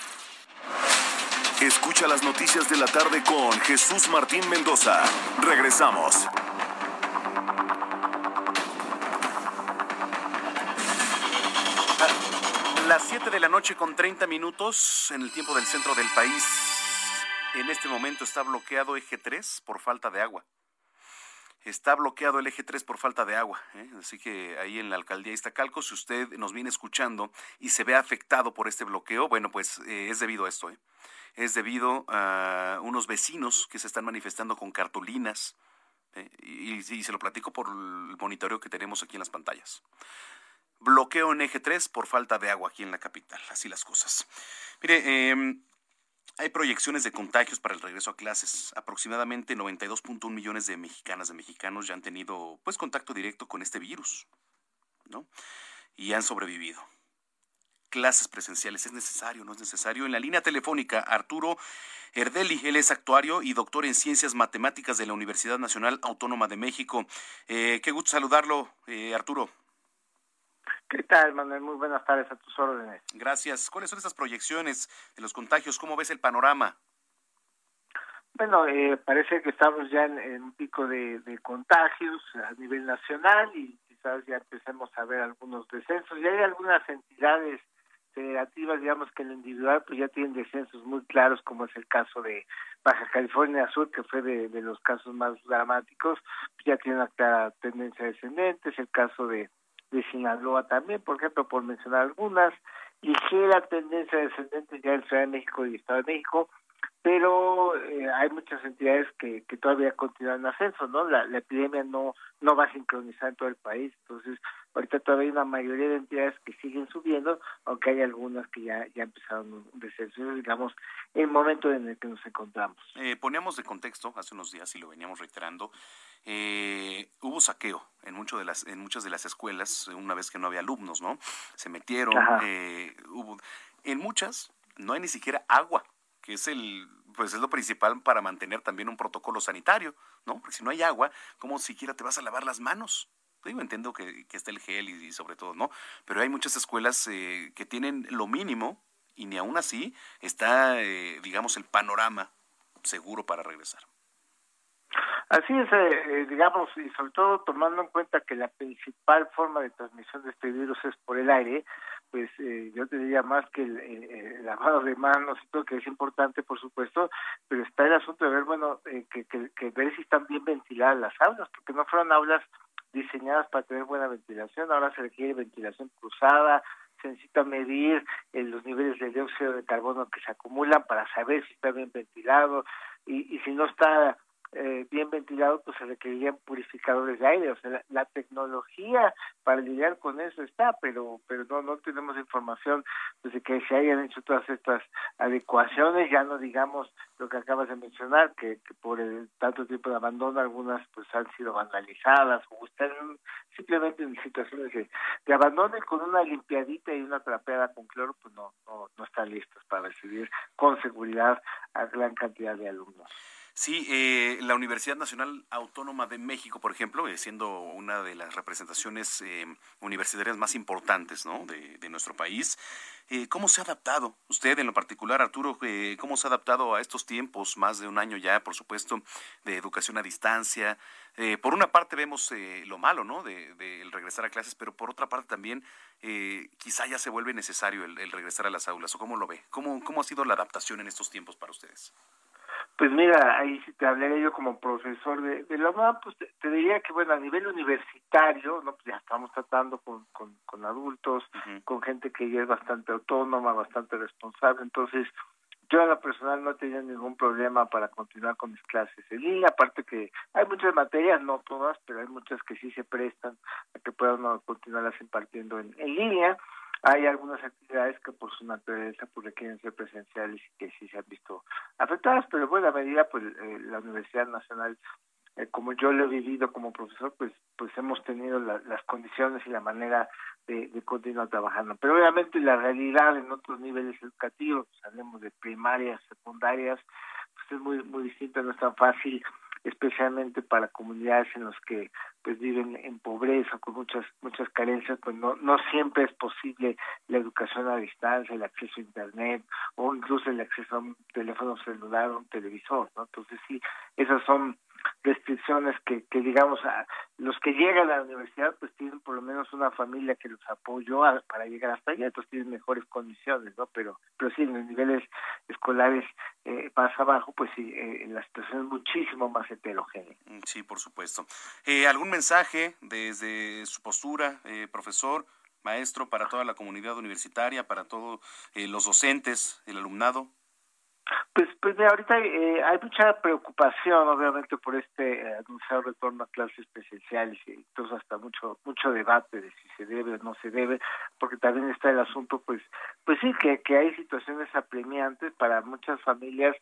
Escucha las noticias de la tarde con Jesús Martín Mendoza. Regresamos. Las 7 de la noche con 30 minutos en el tiempo del centro del país. En este momento está bloqueado eje 3 por falta de agua. Está bloqueado el eje 3 por falta de agua. ¿eh? Así que ahí en la alcaldía Iztacalco, si usted nos viene escuchando y se ve afectado por este bloqueo, bueno, pues eh, es debido a esto. ¿eh? es debido a unos vecinos que se están manifestando con cartulinas. Eh, y, se lo platico por el monitoreo que tenemos aquí en las pantallas. Bloqueo en eje 3 por falta de agua aquí en la capital. Así las cosas. Mire, em, hay proyecciones de contagios para el regreso a clases. Aproximadamente 92.1 millones de mexicanas, de mexicanos ya han tenido pues contacto directo con este virus, ¿no? Y han sobrevivido clases presenciales. ¿Es necesario? ¿No es necesario? En la línea telefónica, Arturo Erdeli, él es actuario y doctor en ciencias matemáticas de la Universidad Nacional Autónoma de México. Eh, qué gusto saludarlo, eh, Arturo. ¿Qué tal, Manuel? Muy buenas tardes a tus órdenes. Gracias. ¿Cuáles son esas proyecciones de los contagios? ¿Cómo ves el panorama? Bueno, eh, parece que estamos ya en, un pico de, de, contagios a nivel nacional y quizás ya empecemos a ver algunos descensos. Y hay algunas entidades federativas, digamos que en lo individual, pues ya tienen descensos muy claros, como es el caso de Baja California Sur, que fue de, los casos más dramáticos, pues ya tiene una clara tendencia descendente, es el caso de, de Sinaloa también, por ejemplo, por mencionar algunas, ligera tendencia descendente ya en Ciudad de México y Estado de México, pero eh, hay muchas entidades que, que todavía continúan en ascenso, ¿no? La, la epidemia no no va a sincronizar en todo el país, entonces ahorita todavía hay una mayoría de entidades que siguen subiendo, aunque hay algunas que ya ya empezaron un descenso, digamos, el momento en el que nos encontramos. Eh, poníamos de contexto hace unos días y lo veníamos reiterando, eh, hubo saqueo en mucho de las en muchas de las escuelas una vez que no había alumnos, ¿no? Se metieron, eh, hubo en muchas no hay ni siquiera agua es el pues es lo principal para mantener también un protocolo sanitario, ¿no? Porque si no hay agua, ¿cómo siquiera te vas a lavar las manos? Digo, entiendo que, que está el gel y, sobre todo, ¿no? Pero hay muchas escuelas eh, que tienen lo mínimo y ni aún así está, eh, digamos, el panorama seguro para regresar. Así es, eh, digamos, y sobre todo tomando en cuenta que la principal forma de transmisión de este virus es por el aire, pues eh, yo te diría más que el, lavado de manos y todo, que es importante, por supuesto, pero está el asunto de ver, bueno, eh, que, que, ver si están bien ventiladas las aulas, porque no fueron aulas diseñadas para tener buena ventilación, ahora se requiere ventilación cruzada, se necesita medir eh, los niveles de dióxido de carbono que se acumulan para saber si está bien ventilado y, y si no está eh, bien ventilado, pues se requerirían purificadores de aire. O sea, la, tecnología para lidiar con eso está, pero pero no no tenemos información pues, de que se hayan hecho todas estas adecuaciones. Ya no digamos lo que acabas de mencionar, que, por el tanto tiempo de abandono algunas pues han sido vandalizadas o están simplemente en situaciones de, de abandono con una limpiadita y una trapeada con cloro, pues no, no, no están listos para recibir con seguridad a gran cantidad de alumnos. Sí, eh, la Universidad Nacional Autónoma de México, por ejemplo, eh, siendo una de las representaciones eh, universitarias más importantes ¿no? de, nuestro país, eh, ¿cómo se ha adaptado usted en lo particular, Arturo? ¿Cómo se ha adaptado a estos tiempos, más de un año ya, por supuesto, de educación a distancia? Por una parte vemos lo malo, ¿no? De, de, regresar a clases, pero por otra parte también quizá ya se vuelve necesario el, el, regresar a las aulas. ¿O cómo lo ve? ¿Cómo, ¿Cómo ha sido la adaptación en estos tiempos para ustedes? Pues mira, ahí si te hablaría yo como profesor de, de la UNAM, pues te, diría que, bueno, a nivel universitario, no pues ya estamos tratando con, con, con adultos, con gente que ya es bastante autónoma, bastante responsable, entonces yo a la personal no tenido ningún problema para continuar con mis clases en línea, aparte que hay muchas materias, no todas, pero hay muchas que sí se prestan a que puedan continuarlas impartiendo en, en línea, hay algunas actividades que por su naturaleza pues requieren ser presenciales y que sí se han visto afectadas, pero en buena medida pues eh, la Universidad Nacional eh, como yo lo he vivido como profesor, pues pues hemos tenido la, las condiciones y la manera de, de, continuar trabajando. Pero obviamente la realidad en otros niveles educativos, hablemos de primarias, secundarias, pues es muy muy distinta, no es tan fácil especialmente para comunidades en las que pues viven en pobreza con muchas muchas carencias pues no no siempre es posible la educación a distancia el acceso a internet o incluso el acceso a un teléfono celular o un televisor no entonces sí esas son restricciones que, que digamos a los que llegan a la universidad pues tienen por lo menos una familia que los apoyó para llegar hasta allá entonces tienen mejores condiciones no pero pero sí en los niveles escolares eh, más abajo pues sí eh, la situación es muchísimo más heterogénea. Mm, sí por supuesto. Eh, algún mensaje desde su postura eh, profesor maestro para toda la comunidad universitaria para todos eh, los docentes el alumnado pues, pues ahorita eh, hay mucha preocupación, obviamente, por este eh, anunciado retorno a clases presenciales y entonces hasta mucho mucho debate de si se debe o no se debe, porque también está el asunto, pues, pues sí que que hay situaciones apremiantes para muchas familias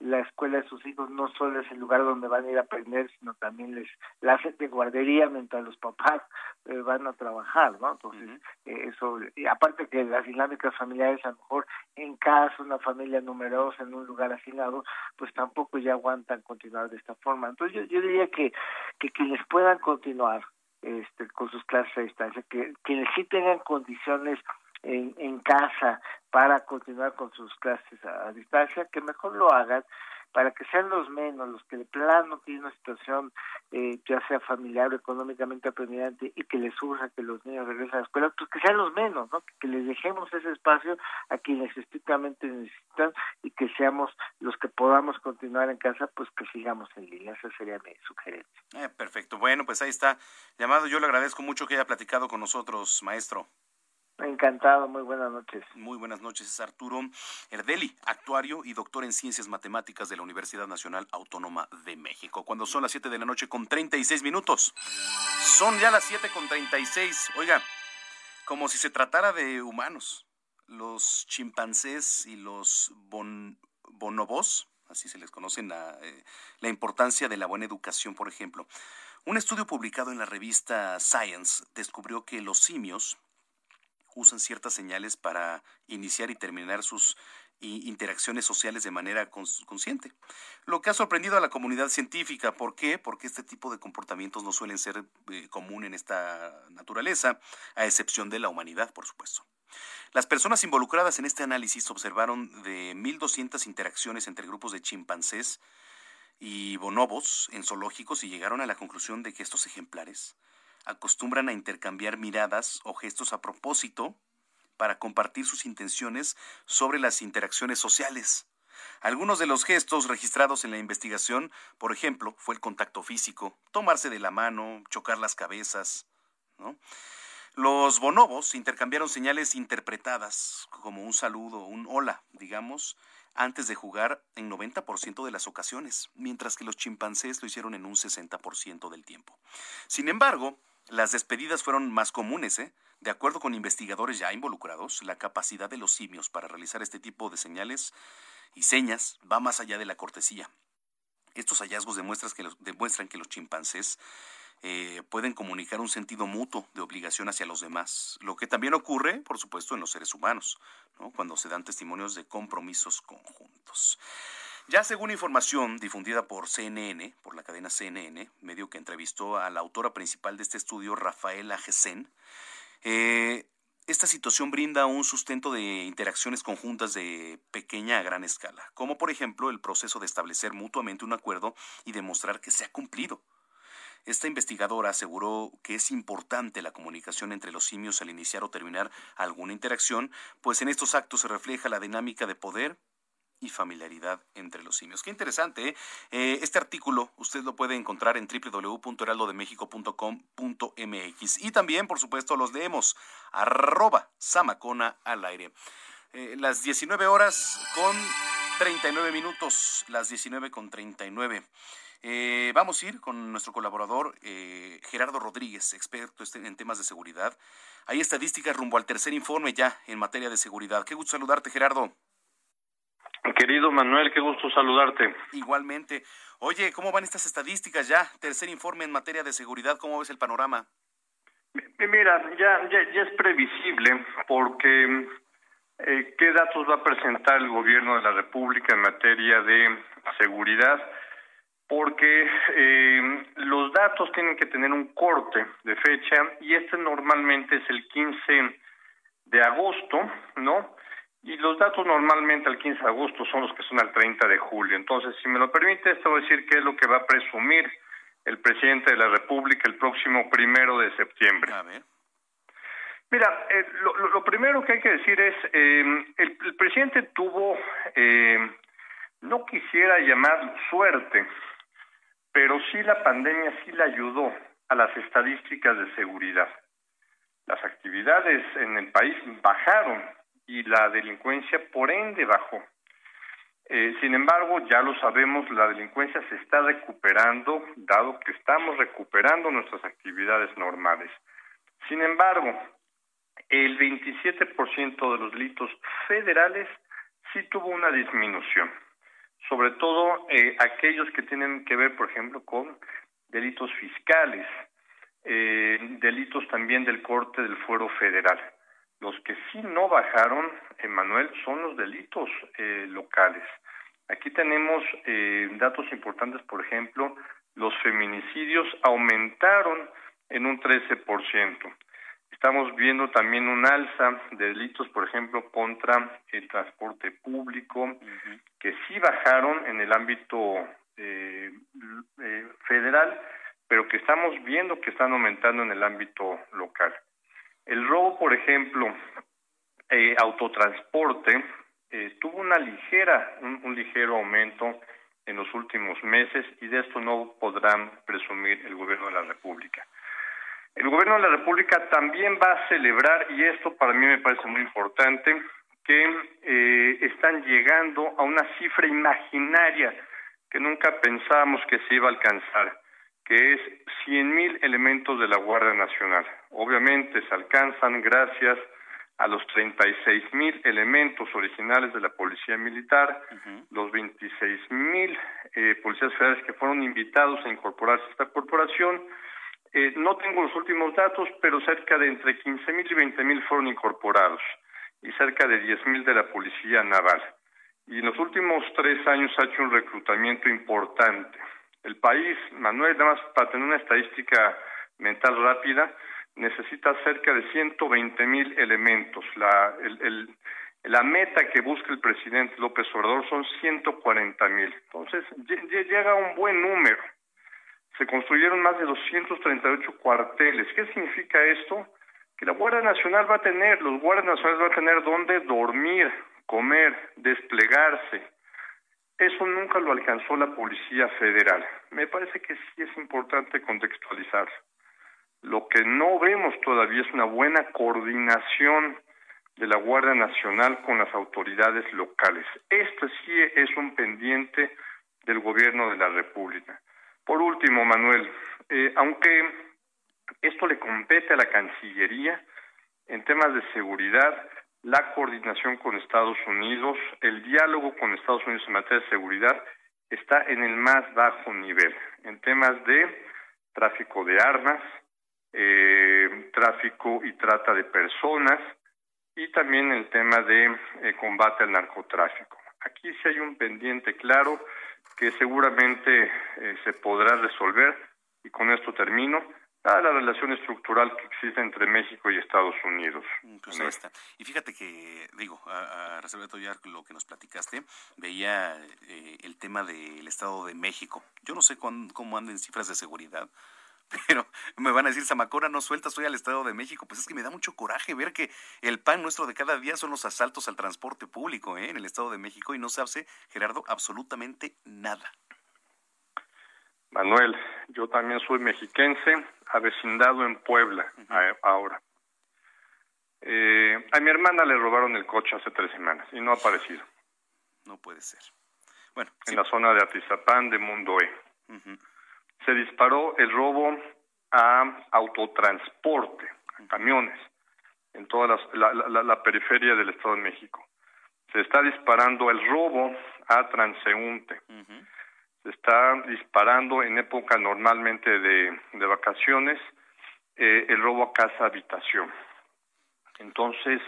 la escuela de sus hijos no solo es el lugar donde van a ir a aprender, sino también les la hacen de guardería mientras los papás eh, van a trabajar, ¿no? Entonces, eh, eso, y aparte que las dinámicas familiares, a lo mejor en casa, una familia numerosa en un lugar asignado, pues tampoco ya aguantan continuar de esta forma. Entonces, yo, yo diría que, que quienes puedan continuar este, con sus clases a distancia, que quienes sí tengan condiciones en, en casa para continuar con sus clases a, distancia, que mejor lo hagan, para que sean los menos, los que de plano tienen una situación eh, ya sea familiar o económicamente apremiante y que les surja que los niños regresen a la escuela, pues que sean los menos, ¿no? Que, les dejemos ese espacio a quienes estrictamente necesitan y que seamos los que podamos continuar en casa, pues que sigamos en línea. Esa sería mi sugerencia. Eh, perfecto. Bueno, pues ahí está. Llamado, yo le agradezco mucho que haya platicado con nosotros, maestro. Encantado, muy buenas noches. Muy buenas noches, es Arturo Erdeli, actuario y doctor en Ciencias Matemáticas de la Universidad Nacional Autónoma de México. Cuando son las 7 de la noche con 36 minutos. Son ya las 7 con 36. Oiga, como si se tratara de humanos. Los chimpancés y los bonobos, así se les conoce la, eh, la importancia de la buena educación, por ejemplo. Un estudio publicado en la revista Science descubrió que los simios usan ciertas señales para iniciar y terminar sus interacciones sociales de manera consciente. Lo que ha sorprendido a la comunidad científica, ¿por qué? Porque este tipo de comportamientos no suelen ser eh, común en esta naturaleza, a excepción de la humanidad, por supuesto. Las personas involucradas en este análisis observaron de 1.200 interacciones entre grupos de chimpancés y bonobos en zoológicos y llegaron a la conclusión de que estos ejemplares acostumbran a intercambiar miradas o gestos a propósito para compartir sus intenciones sobre las interacciones sociales. Algunos de los gestos registrados en la investigación, por ejemplo, fue el contacto físico, tomarse de la mano, chocar las cabezas. Los bonobos intercambiaron señales interpretadas como un saludo, un hola, digamos, antes de jugar en 90% de las ocasiones, mientras que los chimpancés lo hicieron en un 60% del tiempo. Sin embargo, las despedidas fueron más comunes, ¿eh? De acuerdo con investigadores ya involucrados, la capacidad de los simios para realizar este tipo de señales y señas va más allá de la cortesía. Estos hallazgos demuestran que los, chimpancés eh, pueden comunicar un sentido mutuo de obligación hacia los demás, lo que también ocurre, por supuesto, en los seres humanos, cuando se dan testimonios de compromisos conjuntos. Ya según información difundida por CNN, por la cadena CNN, medio que entrevistó a la autora principal de este estudio, Rafaela Gesen, eh, esta situación brinda un sustento de interacciones conjuntas de pequeña a gran escala, como por ejemplo el proceso de establecer mutuamente un acuerdo y demostrar que se ha cumplido. Esta investigadora aseguró que es importante la comunicación entre los simios al iniciar o terminar alguna interacción, pues en estos actos se refleja la dinámica de poder, y familiaridad entre los simios. Qué interesante. ¿eh? ¿eh? este artículo usted lo puede encontrar en www.heraldodemexico.com.mx y también, por supuesto, los leemos. Arroba Samacona al aire. Eh, las 19 horas con 39 minutos. Las 19 con 39. Eh, vamos a ir con nuestro colaborador eh, Gerardo Rodríguez, experto este, en temas de seguridad. Hay estadísticas rumbo al tercer informe ya en materia de seguridad. Qué gusto saludarte, Gerardo. Querido Manuel, qué gusto saludarte. Igualmente. Oye, ¿cómo van estas estadísticas ya? Tercer informe en materia de seguridad, ¿cómo ves el panorama? Mira, ya, ya, es previsible porque eh, ¿qué datos va a presentar el gobierno de la República en materia de seguridad? Porque eh, los datos tienen que tener un corte de fecha y este normalmente es el 15 de agosto, ¿no? Y los datos normalmente al 15 de agosto son los que son al 30 de julio. Entonces, si me lo permite, esto voy a decir qué es lo que va a presumir el presidente de la República el próximo primero de septiembre. A ver. Mira, eh, lo, primero que hay que decir es, eh, el, el, presidente tuvo, eh, no quisiera llamar suerte, pero sí la pandemia sí le ayudó a las estadísticas de seguridad. Las actividades en el país bajaron y la delincuencia por ende bajó. Eh, sin embargo, ya lo sabemos, la delincuencia se está recuperando, dado que estamos recuperando nuestras actividades normales. Sin embargo, el 27% de los delitos federales sí tuvo una disminución, sobre todo eh, aquellos que tienen que ver, por ejemplo, con delitos fiscales, eh, delitos también del corte del fuero federal. Los que sí no bajaron, Emanuel, son los delitos eh, locales. Aquí tenemos eh, datos importantes, por ejemplo, los feminicidios aumentaron en un 13%. Estamos viendo también un alza de delitos, por ejemplo, contra el transporte público, que sí bajaron en el ámbito eh, eh, federal, pero que estamos viendo que están aumentando en el ámbito local. El robo, por ejemplo, eh, autotransporte, eh, tuvo una ligera, un, ligero aumento en los últimos meses y de esto no podrán presumir el gobierno de la República. El gobierno de la República también va a celebrar, y esto para mí me parece muy importante, que eh, están llegando a una cifra imaginaria que nunca pensábamos que se iba a alcanzar, que es 100 mil elementos de la Guardia Nacional. Obviamente se alcanzan gracias a los 36 mil elementos originales de la Policía Militar, los 26 mil eh, policías federales que fueron invitados a incorporarse a esta corporación. Eh, no tengo los últimos datos, pero cerca de entre 15 mil y 20 mil fueron incorporados y cerca de 10 mil de la Policía Naval. Y en los últimos tres años ha hecho un reclutamiento importante. El país, Manuel, nada más para tener una estadística mental rápida, necesita cerca de 120 mil elementos. La, el, el, la meta que busca el presidente López Obrador son 140 mil. Entonces, llega un buen número. Se construyeron más de 238 cuarteles. ¿Qué significa esto? Que la Guardia Nacional va a tener, los guardias nacionales van a tener dónde dormir, comer, desplegarse. Eso nunca lo alcanzó la Policía Federal. Me parece que sí es importante contextualizar. Lo que no vemos todavía es una buena coordinación de la Guardia Nacional con las autoridades locales. Esto sí es un pendiente del gobierno de la República. Por último, Manuel, eh, aunque esto le compete a la Cancillería en temas de seguridad, la coordinación con Estados Unidos, el diálogo con Estados Unidos en materia de seguridad está en el más bajo nivel, en temas de tráfico de armas, eh, tráfico y trata de personas y también el tema de eh, combate al narcotráfico. Aquí sí hay un pendiente claro que seguramente eh, se podrá resolver y con esto termino la relación estructural que existe entre México y Estados Unidos. Y fíjate que, digo, a, a reservar ya lo que nos platicaste, veía eh, el tema del Estado de México. Yo no sé cuán, cómo andan cifras de seguridad, pero me van a decir, Zamacona no suelta, estoy al Estado de México. Pues es que me da mucho coraje ver que el pan nuestro de cada día son los asaltos al transporte público ¿eh? en el Estado de México y no se hace, Gerardo, absolutamente nada. Manuel, yo también soy mexiquense, avecindado en Puebla uh -huh. ahora. Eh, a mi hermana le robaron el coche hace tres semanas y no ha aparecido. No puede ser. Bueno, en sí. la zona de Atizapán de Mundo E. Uh -huh. Se disparó el robo a autotransporte, a camiones, en toda la, la, la, la periferia del Estado de México. Se está disparando el robo a transeúnte. Uh -huh se está disparando en época normalmente de, de vacaciones eh, el robo a casa habitación. Entonces,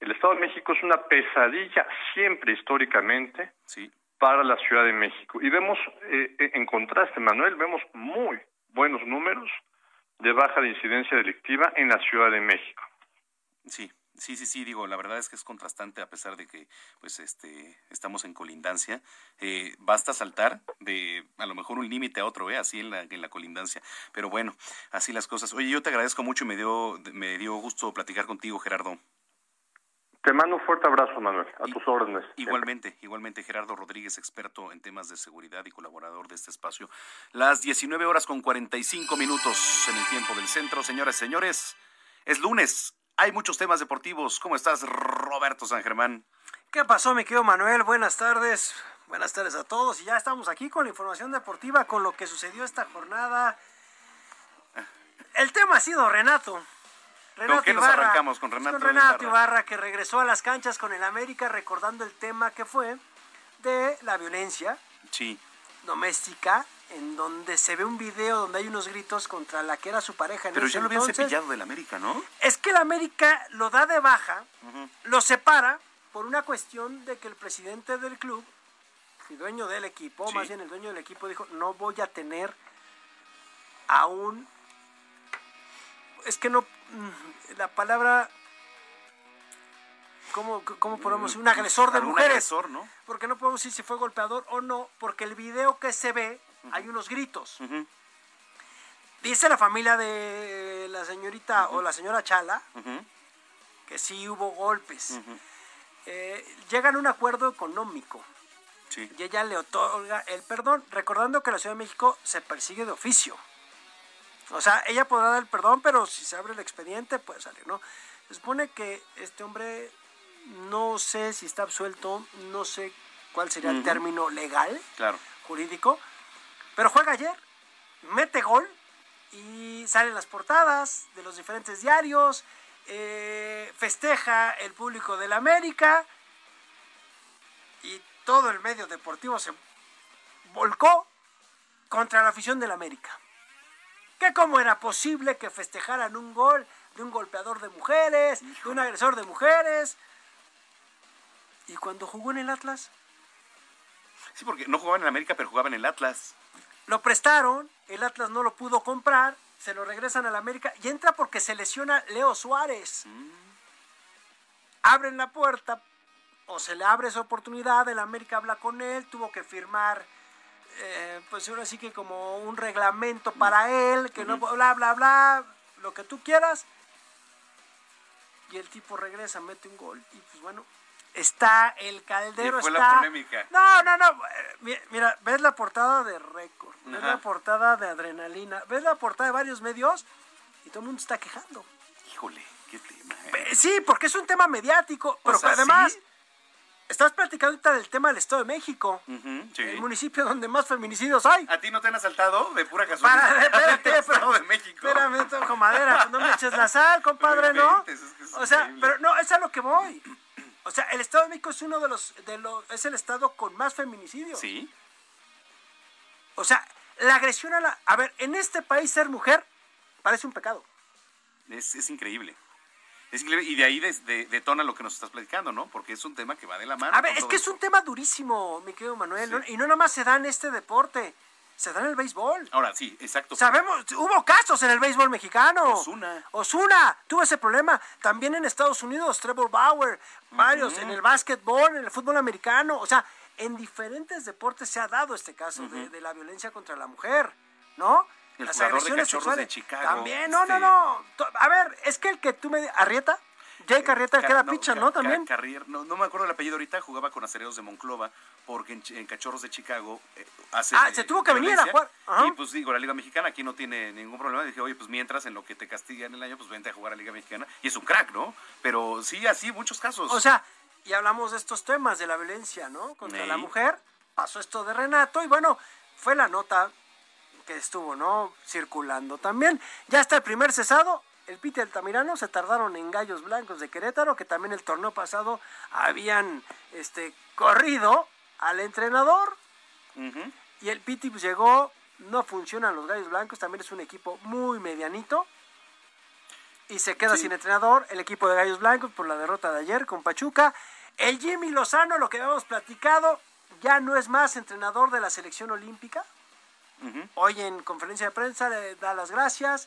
el Estado de México es una pesadilla siempre históricamente sí. para la Ciudad de México. Y vemos, eh, en contraste, Manuel, vemos muy buenos números de baja de incidencia delictiva en la Ciudad de México. Sí, Sí, sí, sí, digo, la verdad es que es contrastante a pesar de que pues este estamos en colindancia. Eh, basta saltar de a lo mejor un límite a otro, ¿eh? así en la, en la colindancia. Pero bueno, así las cosas. Oye, yo te agradezco mucho y me dio, me dio gusto platicar contigo, Gerardo. Te mando un fuerte abrazo, Manuel, a y, tus órdenes. Igualmente, siempre. igualmente, Gerardo Rodríguez, experto en temas de seguridad y colaborador de este espacio. Las 19 horas con 45 minutos en el tiempo del centro. Señoras, señores, es lunes, hay muchos temas deportivos. ¿Cómo estás, Roberto San Germán? ¿Qué pasó, mi querido Manuel? Buenas tardes. Buenas tardes a todos. Y ya estamos aquí con la información deportiva, con lo que sucedió esta jornada. El tema ha sido Renato. Renato ¿Con qué Ibarra, nos arrancamos con Renato, con Renato Ibarra? Ibarra, que regresó a las canchas con el América recordando el tema que fue de la violencia sí. doméstica en donde se ve un video donde hay unos gritos contra la que era su pareja. En Pero ya lo habían cepillado del América, ¿no? Es que el América lo da de baja, uh -huh. lo separa por una cuestión de que el presidente del club, el dueño del equipo, sí. más bien el dueño del equipo dijo, no voy a tener a un... Es que no... La palabra ¿cómo, cómo podemos un agresor de mujeres? agresor, ¿no? Porque no podemos decir si fue golpeador o no, porque el video que se ve hay unos gritos. Dice la familia de la señorita o la señora Chala que sí hubo golpes. Eh, llegan a un acuerdo económico Sí. y ella le otorga el perdón, recordando que la Ciudad de México se persigue de oficio. O sea, ella podrá dar el perdón, pero si se abre el expediente puede salir, ¿no? Se supone que este hombre, no sé si está absuelto, no sé cuál sería el término legal, Claro. jurídico, pero juega ayer, mete gol y salen las portadas de los diferentes diarios, eh, festeja el público del América y todo el medio deportivo se volcó contra la afición del América. Que cómo era posible que festejaran un gol de un golpeador de mujeres, de un agresor de mujeres. Y cuando jugó en el Atlas, Sí, porque no jugaba en el América, pero jugaba en el Atlas. Lo prestaron, el Atlas no lo pudo comprar, se lo regresan al América y entra porque se lesiona Leo Suárez. Abren la puerta o se le abre esa oportunidad, el América habla con él, tuvo que firmar, eh, pues ahora sí que como un reglamento para él, que no, bla, bla, bla, lo que tú quieras. Y el tipo regresa, mete un gol y pues bueno, está el caldero, Y fue la está... polémica. No, no, no. mi- Mira, ves la portada de Récord, ves Ajá. la portada de Adrenalina, ves la portada de varios medios y todo el mundo está quejando. Híjole, qué tema. ¿eh? Sí, porque es un tema mediático, pero sea, además sí. estás platicando ahorita del tema del Estado de México, Ujú, sí. el municipio donde más feminicidios hay. ¿A ti no te han asaltado de pura casualidad? Para, espérate, el Estado de pero- México. Espérame, toco madera, pues no me eches la sal, compadre, No O sea, pero no, es a lo que voy. O sea, el Estado de México es uno de los, de los, es el estado con más feminicidios. Sí. O sea, la agresión a la... A ver, en este país ser mujer parece un pecado. Es, es increíble. Es increíble. Y de ahí des- de- detona lo que nos estás platicando, ¿no? Porque es un tema que va de la mano. A ver, es que es un tema durísimo, mi querido Manuel. ¿no? Y no nada más se da en este deporte, se da en el béisbol. Ahora, sí, exacto. Sabemos, hubo casos en el béisbol mexicano. Ozuna. Osuna tuvo ese problema. También en Estados Unidos, Trevor Bauer, varios, en el básquetbol, en el fútbol americano. O sea, en diferentes deportes se ha dado este caso de, de la violencia contra la mujer, ¿no? El Las de agresiones de sexuales. Chicago, También, no, no, este- no. To- A ver, es que el que tú me... Arrieta, Jake Arrieta, el que era no, pitcher, Ca- ¿no? También. Carrier, no, no me acuerdo el apellido ahorita, jugaba con acereros de Monclova, porque en, Ch- en Cachorros de Chicago eh, hace. Ah, se tuvo que venir a jugar. Ajá. Y pues digo, la Liga Mexicana aquí no tiene ningún problema. Dije, oye, pues mientras en lo que te castigan el año, pues vente a jugar a Liga Mexicana. Y es un crack, ¿no? Pero sí, así, muchos casos. O sea, y hablamos de estos temas de la violencia, ¿no? Contra Sí. la mujer. Pasó esto de Renato y bueno, fue la nota que estuvo, ¿no? Circulando también. Ya está el primer cesado. El Piti Altamirano se tardaron en Gallos Blancos de Querétaro, que también el torneo pasado habían este, corrido al entrenador. Y el Piti pues, llegó, no funcionan los Gallos Blancos, también es un equipo muy medianito. Y se queda Sí. sin entrenador el equipo de Gallos Blancos por la derrota de ayer con Pachuca. El Jimmy Lozano, lo que habíamos platicado, ya no es más entrenador de la selección olímpica. Hoy en conferencia de prensa le da las gracias.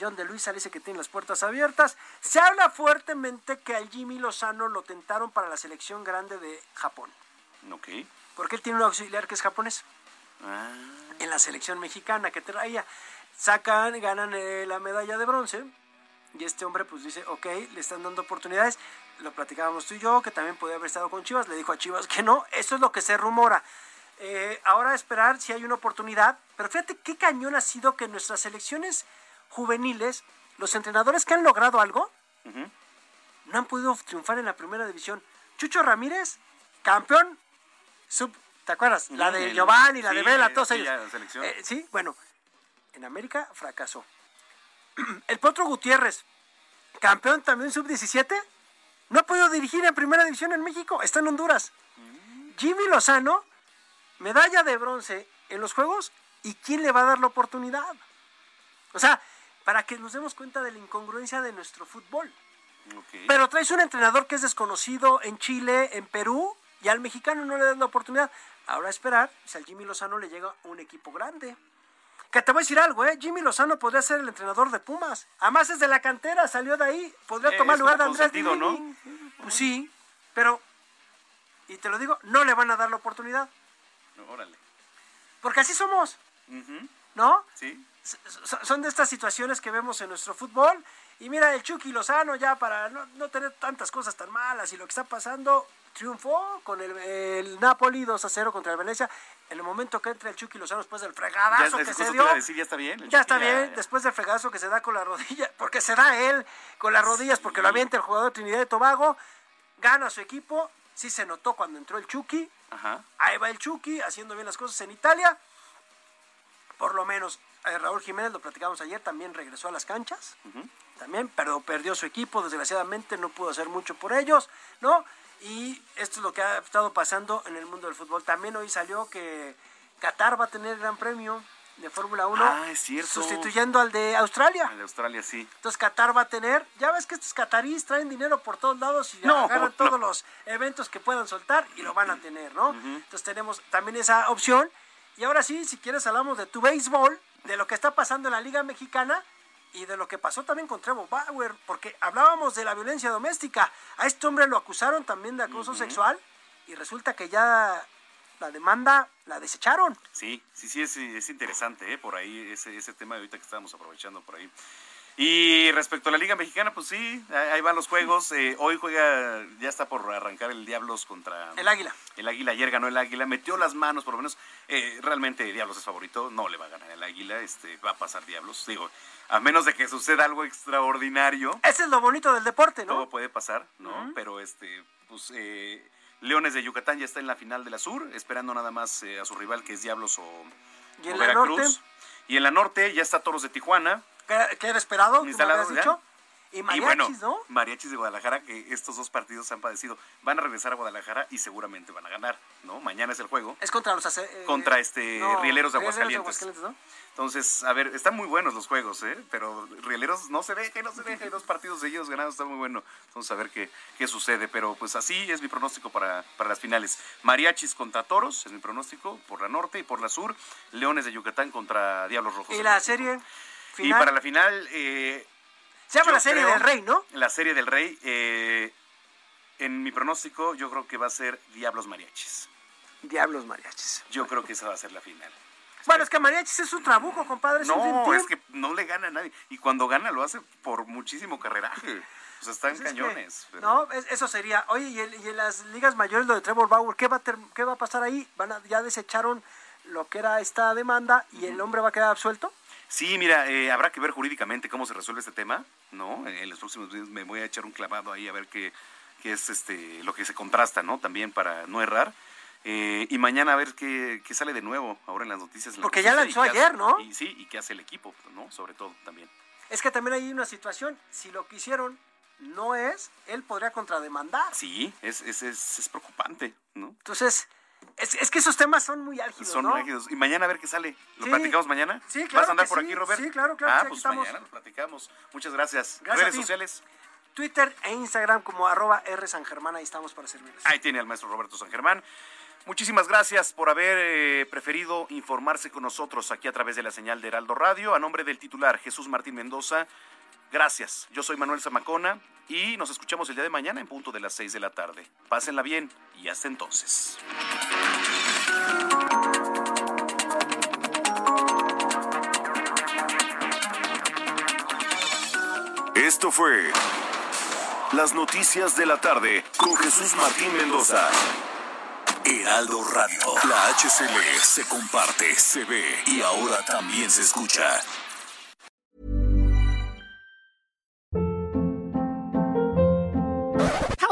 John de Luisa dice que tiene las puertas abiertas. Se habla fuertemente que al Jimmy Lozano lo tentaron para la selección grande de Japón. Ok. Porque él tiene un auxiliar que es japonés Ah, en la selección mexicana que traía. Sacan, ganan eh, la medalla de bronce. Y este hombre pues dice, ok, le están dando oportunidades. Lo platicábamos tú y yo, que también podía haber estado con Chivas. Le dijo a Chivas que no. Eso es lo que se rumora. Eh, ahora esperar si hay una oportunidad. Pero fíjate qué cañón ha sido que nuestras selecciones juveniles, los entrenadores que han logrado algo, no han podido triunfar en la primera división. Chucho Ramírez, campeón, sub, ¿te acuerdas? La de El- Giovanni, la de Vela, todos sí, ellos. la. Eh, sí, bueno, en América fracasó. El Potro Gutiérrez, campeón también sub-17, no ha podido dirigir en primera división en México, está en Honduras. Jimmy Lozano, medalla de bronce en los Juegos, ¿y quién le va a dar la oportunidad? O sea, para que nos demos cuenta de la incongruencia de nuestro fútbol. Pero traes un entrenador que es desconocido en Chile, en Perú, y al mexicano no le das la oportunidad. Ahora a esperar si al Jimmy Lozano le llega un equipo grande. Que te voy a decir algo, ¿eh? Jimmy Lozano podría ser el entrenador de Pumas. Además es de la cantera, salió de ahí. Podría Eh, tomar lugar de Andrés consentido, ¿no? Pues sí. Pero, y te lo digo, no le van a dar la oportunidad. Órale. Porque así somos. ¿no? Sí. S- Son de estas situaciones que vemos en nuestro fútbol. Y mira, el Chucky Lozano ya para no, no tener tantas cosas tan malas y lo que está pasando, triunfó con el, el Napoli 2 a 0 contra el Venecia. En el momento que entra el Chucky Lozano después del Ya, fregadazo es- que se dio. decir, ya está bien. Ya Chucky está bien, después del fregazo que se da con la rodilla, porque se da él con las rodillas, porque lo avienta el jugador de Trinidad y Tobago, gana su equipo, sí se notó cuando entró el Chucky, Ajá. ahí va el Chucky haciendo bien las cosas en Italia, por lo menos eh, Raúl Jiménez, lo platicamos ayer, también regresó a las canchas, también, pero perdió su equipo, desgraciadamente no pudo hacer mucho por ellos, ¿no? Y esto es lo que ha estado pasando en el mundo del fútbol. También hoy salió que Qatar va a tener gran premio de Fórmula 1, Ah, es cierto. sustituyendo al de Australia. El de Australia, sí. Entonces Qatar va a tener, ya ves que estos cataríes traen dinero por todos lados y No, agarran no. todos los eventos que puedan soltar y lo van a tener, ¿no? Entonces tenemos también esa opción. Y ahora sí, si quieres hablamos de tu béisbol, de lo que está pasando en la Liga Mexicana y de lo que pasó también con Trevor Bauer, porque hablábamos de la violencia doméstica. A este hombre lo acusaron también de acoso sexual y resulta que ya la demanda la desecharon. Sí, sí, sí, es, es interesante, ¿eh? Por ahí, ese, ese tema de ahorita que estábamos aprovechando por ahí. Y respecto a la Liga Mexicana, pues sí, ahí van los juegos. Eh, hoy juega, ya está por arrancar el Diablos contra... El Águila. El Águila, ayer ganó el Águila, metió las manos, por lo menos. eh, realmente Diablos es favorito, no le va a ganar el Águila, este, va a pasar Diablos. Digo, a menos de que suceda algo extraordinario. Ese es lo bonito del deporte, ¿no? Todo puede pasar, ¿no? Pero este, pues eh, Leones de Yucatán ya está en la final de la Sur, esperando nada más eh, a su rival que es Diablos o, ¿Y en o la Veracruz. norte? Y en la norte ya está Toros de Tijuana. ¿Qué, qué era esperado? ¿Tú me Instalado habías ya. dicho? Y Y mariachis, bueno, ¿no? mariachis de Guadalajara, que estos dos partidos han padecido. Van a regresar a Guadalajara y seguramente van a ganar, ¿no? Mañana es el juego. Es contra los... eh, Contra este no, Rieleros de Rieleros Aguascalientes. ¿no? Entonces, a ver, están muy buenos los juegos, ¿eh? Pero Rieleros no se deja, y no se deja, y dos partidos seguidos ganados, está muy bueno. Entonces, a ver qué, qué sucede. Pero pues así es mi pronóstico para, para las finales. Mariachis contra Toros, es mi pronóstico, por la norte y por la sur. Leones de Yucatán contra Diablos Rojos. Y de la serie final... para la final... eh, Se llama la serie del rey, ¿no? La serie del rey. eh, en mi pronóstico, yo creo que va a ser Diablos Mariachis. Diablos mariachis. Yo creo que esa va a ser la final. Bueno, es que mariachis es un trabuco, compadre. es No, Dream es que no le gana a nadie. Y cuando gana lo hace por muchísimo carreraje. O sea, están Pues es que- cañones. pero- No, es- eso sería. Oye, y, el- y en las ligas mayores, lo de Trevor Bauer, ¿qué va a, ter- qué va a pasar ahí? ¿Van a- ¿Ya desecharon lo que era esta demanda y el hombre va a quedar absuelto? Sí, mira, eh, habrá que ver jurídicamente cómo se resuelve este tema, ¿no? En los próximos días me voy a echar un clavado ahí a ver qué, qué es este lo que se contrasta, ¿no? También para no errar. Eh, y mañana a ver qué, qué sale de nuevo ahora en las noticias. en la Porque ya lanzó ayer, hace- ¿no? Y sí, y qué hace el equipo, ¿no? Sobre todo también. Es que también hay una situación. Si lo que hicieron no es, él podría contrademandar. Sí, es, es, es, es preocupante, ¿no? Entonces, es, es que esos temas son muy álgidos, Son ¿no? álgidos. Y mañana a ver qué sale. ¿Lo Sí. platicamos mañana? Sí, claro ¿Vas a andar por sí. aquí, Robert? Sí, claro, claro, Ah, pues estamos. mañana lo platicamos. Muchas gracias. Gracias Redes sociales. Twitter e Instagram como arroba R San Germán, ahí estamos para servirles. Ahí tiene al maestro Roberto San Germán. Muchísimas gracias por haber eh, preferido informarse con nosotros aquí a través de la señal de Heraldo Radio. A nombre del titular Jesús Martín Mendoza, gracias. Yo soy Manuel Zamacona y nos escuchamos el día de mañana en punto de las 6 de la tarde. Pásenla bien y hasta entonces. Esto fue Las Noticias de la Tarde con Jesús Martín Mendoza. Heraldo Radio. La HCL se comparte, se ve y ahora también se escucha.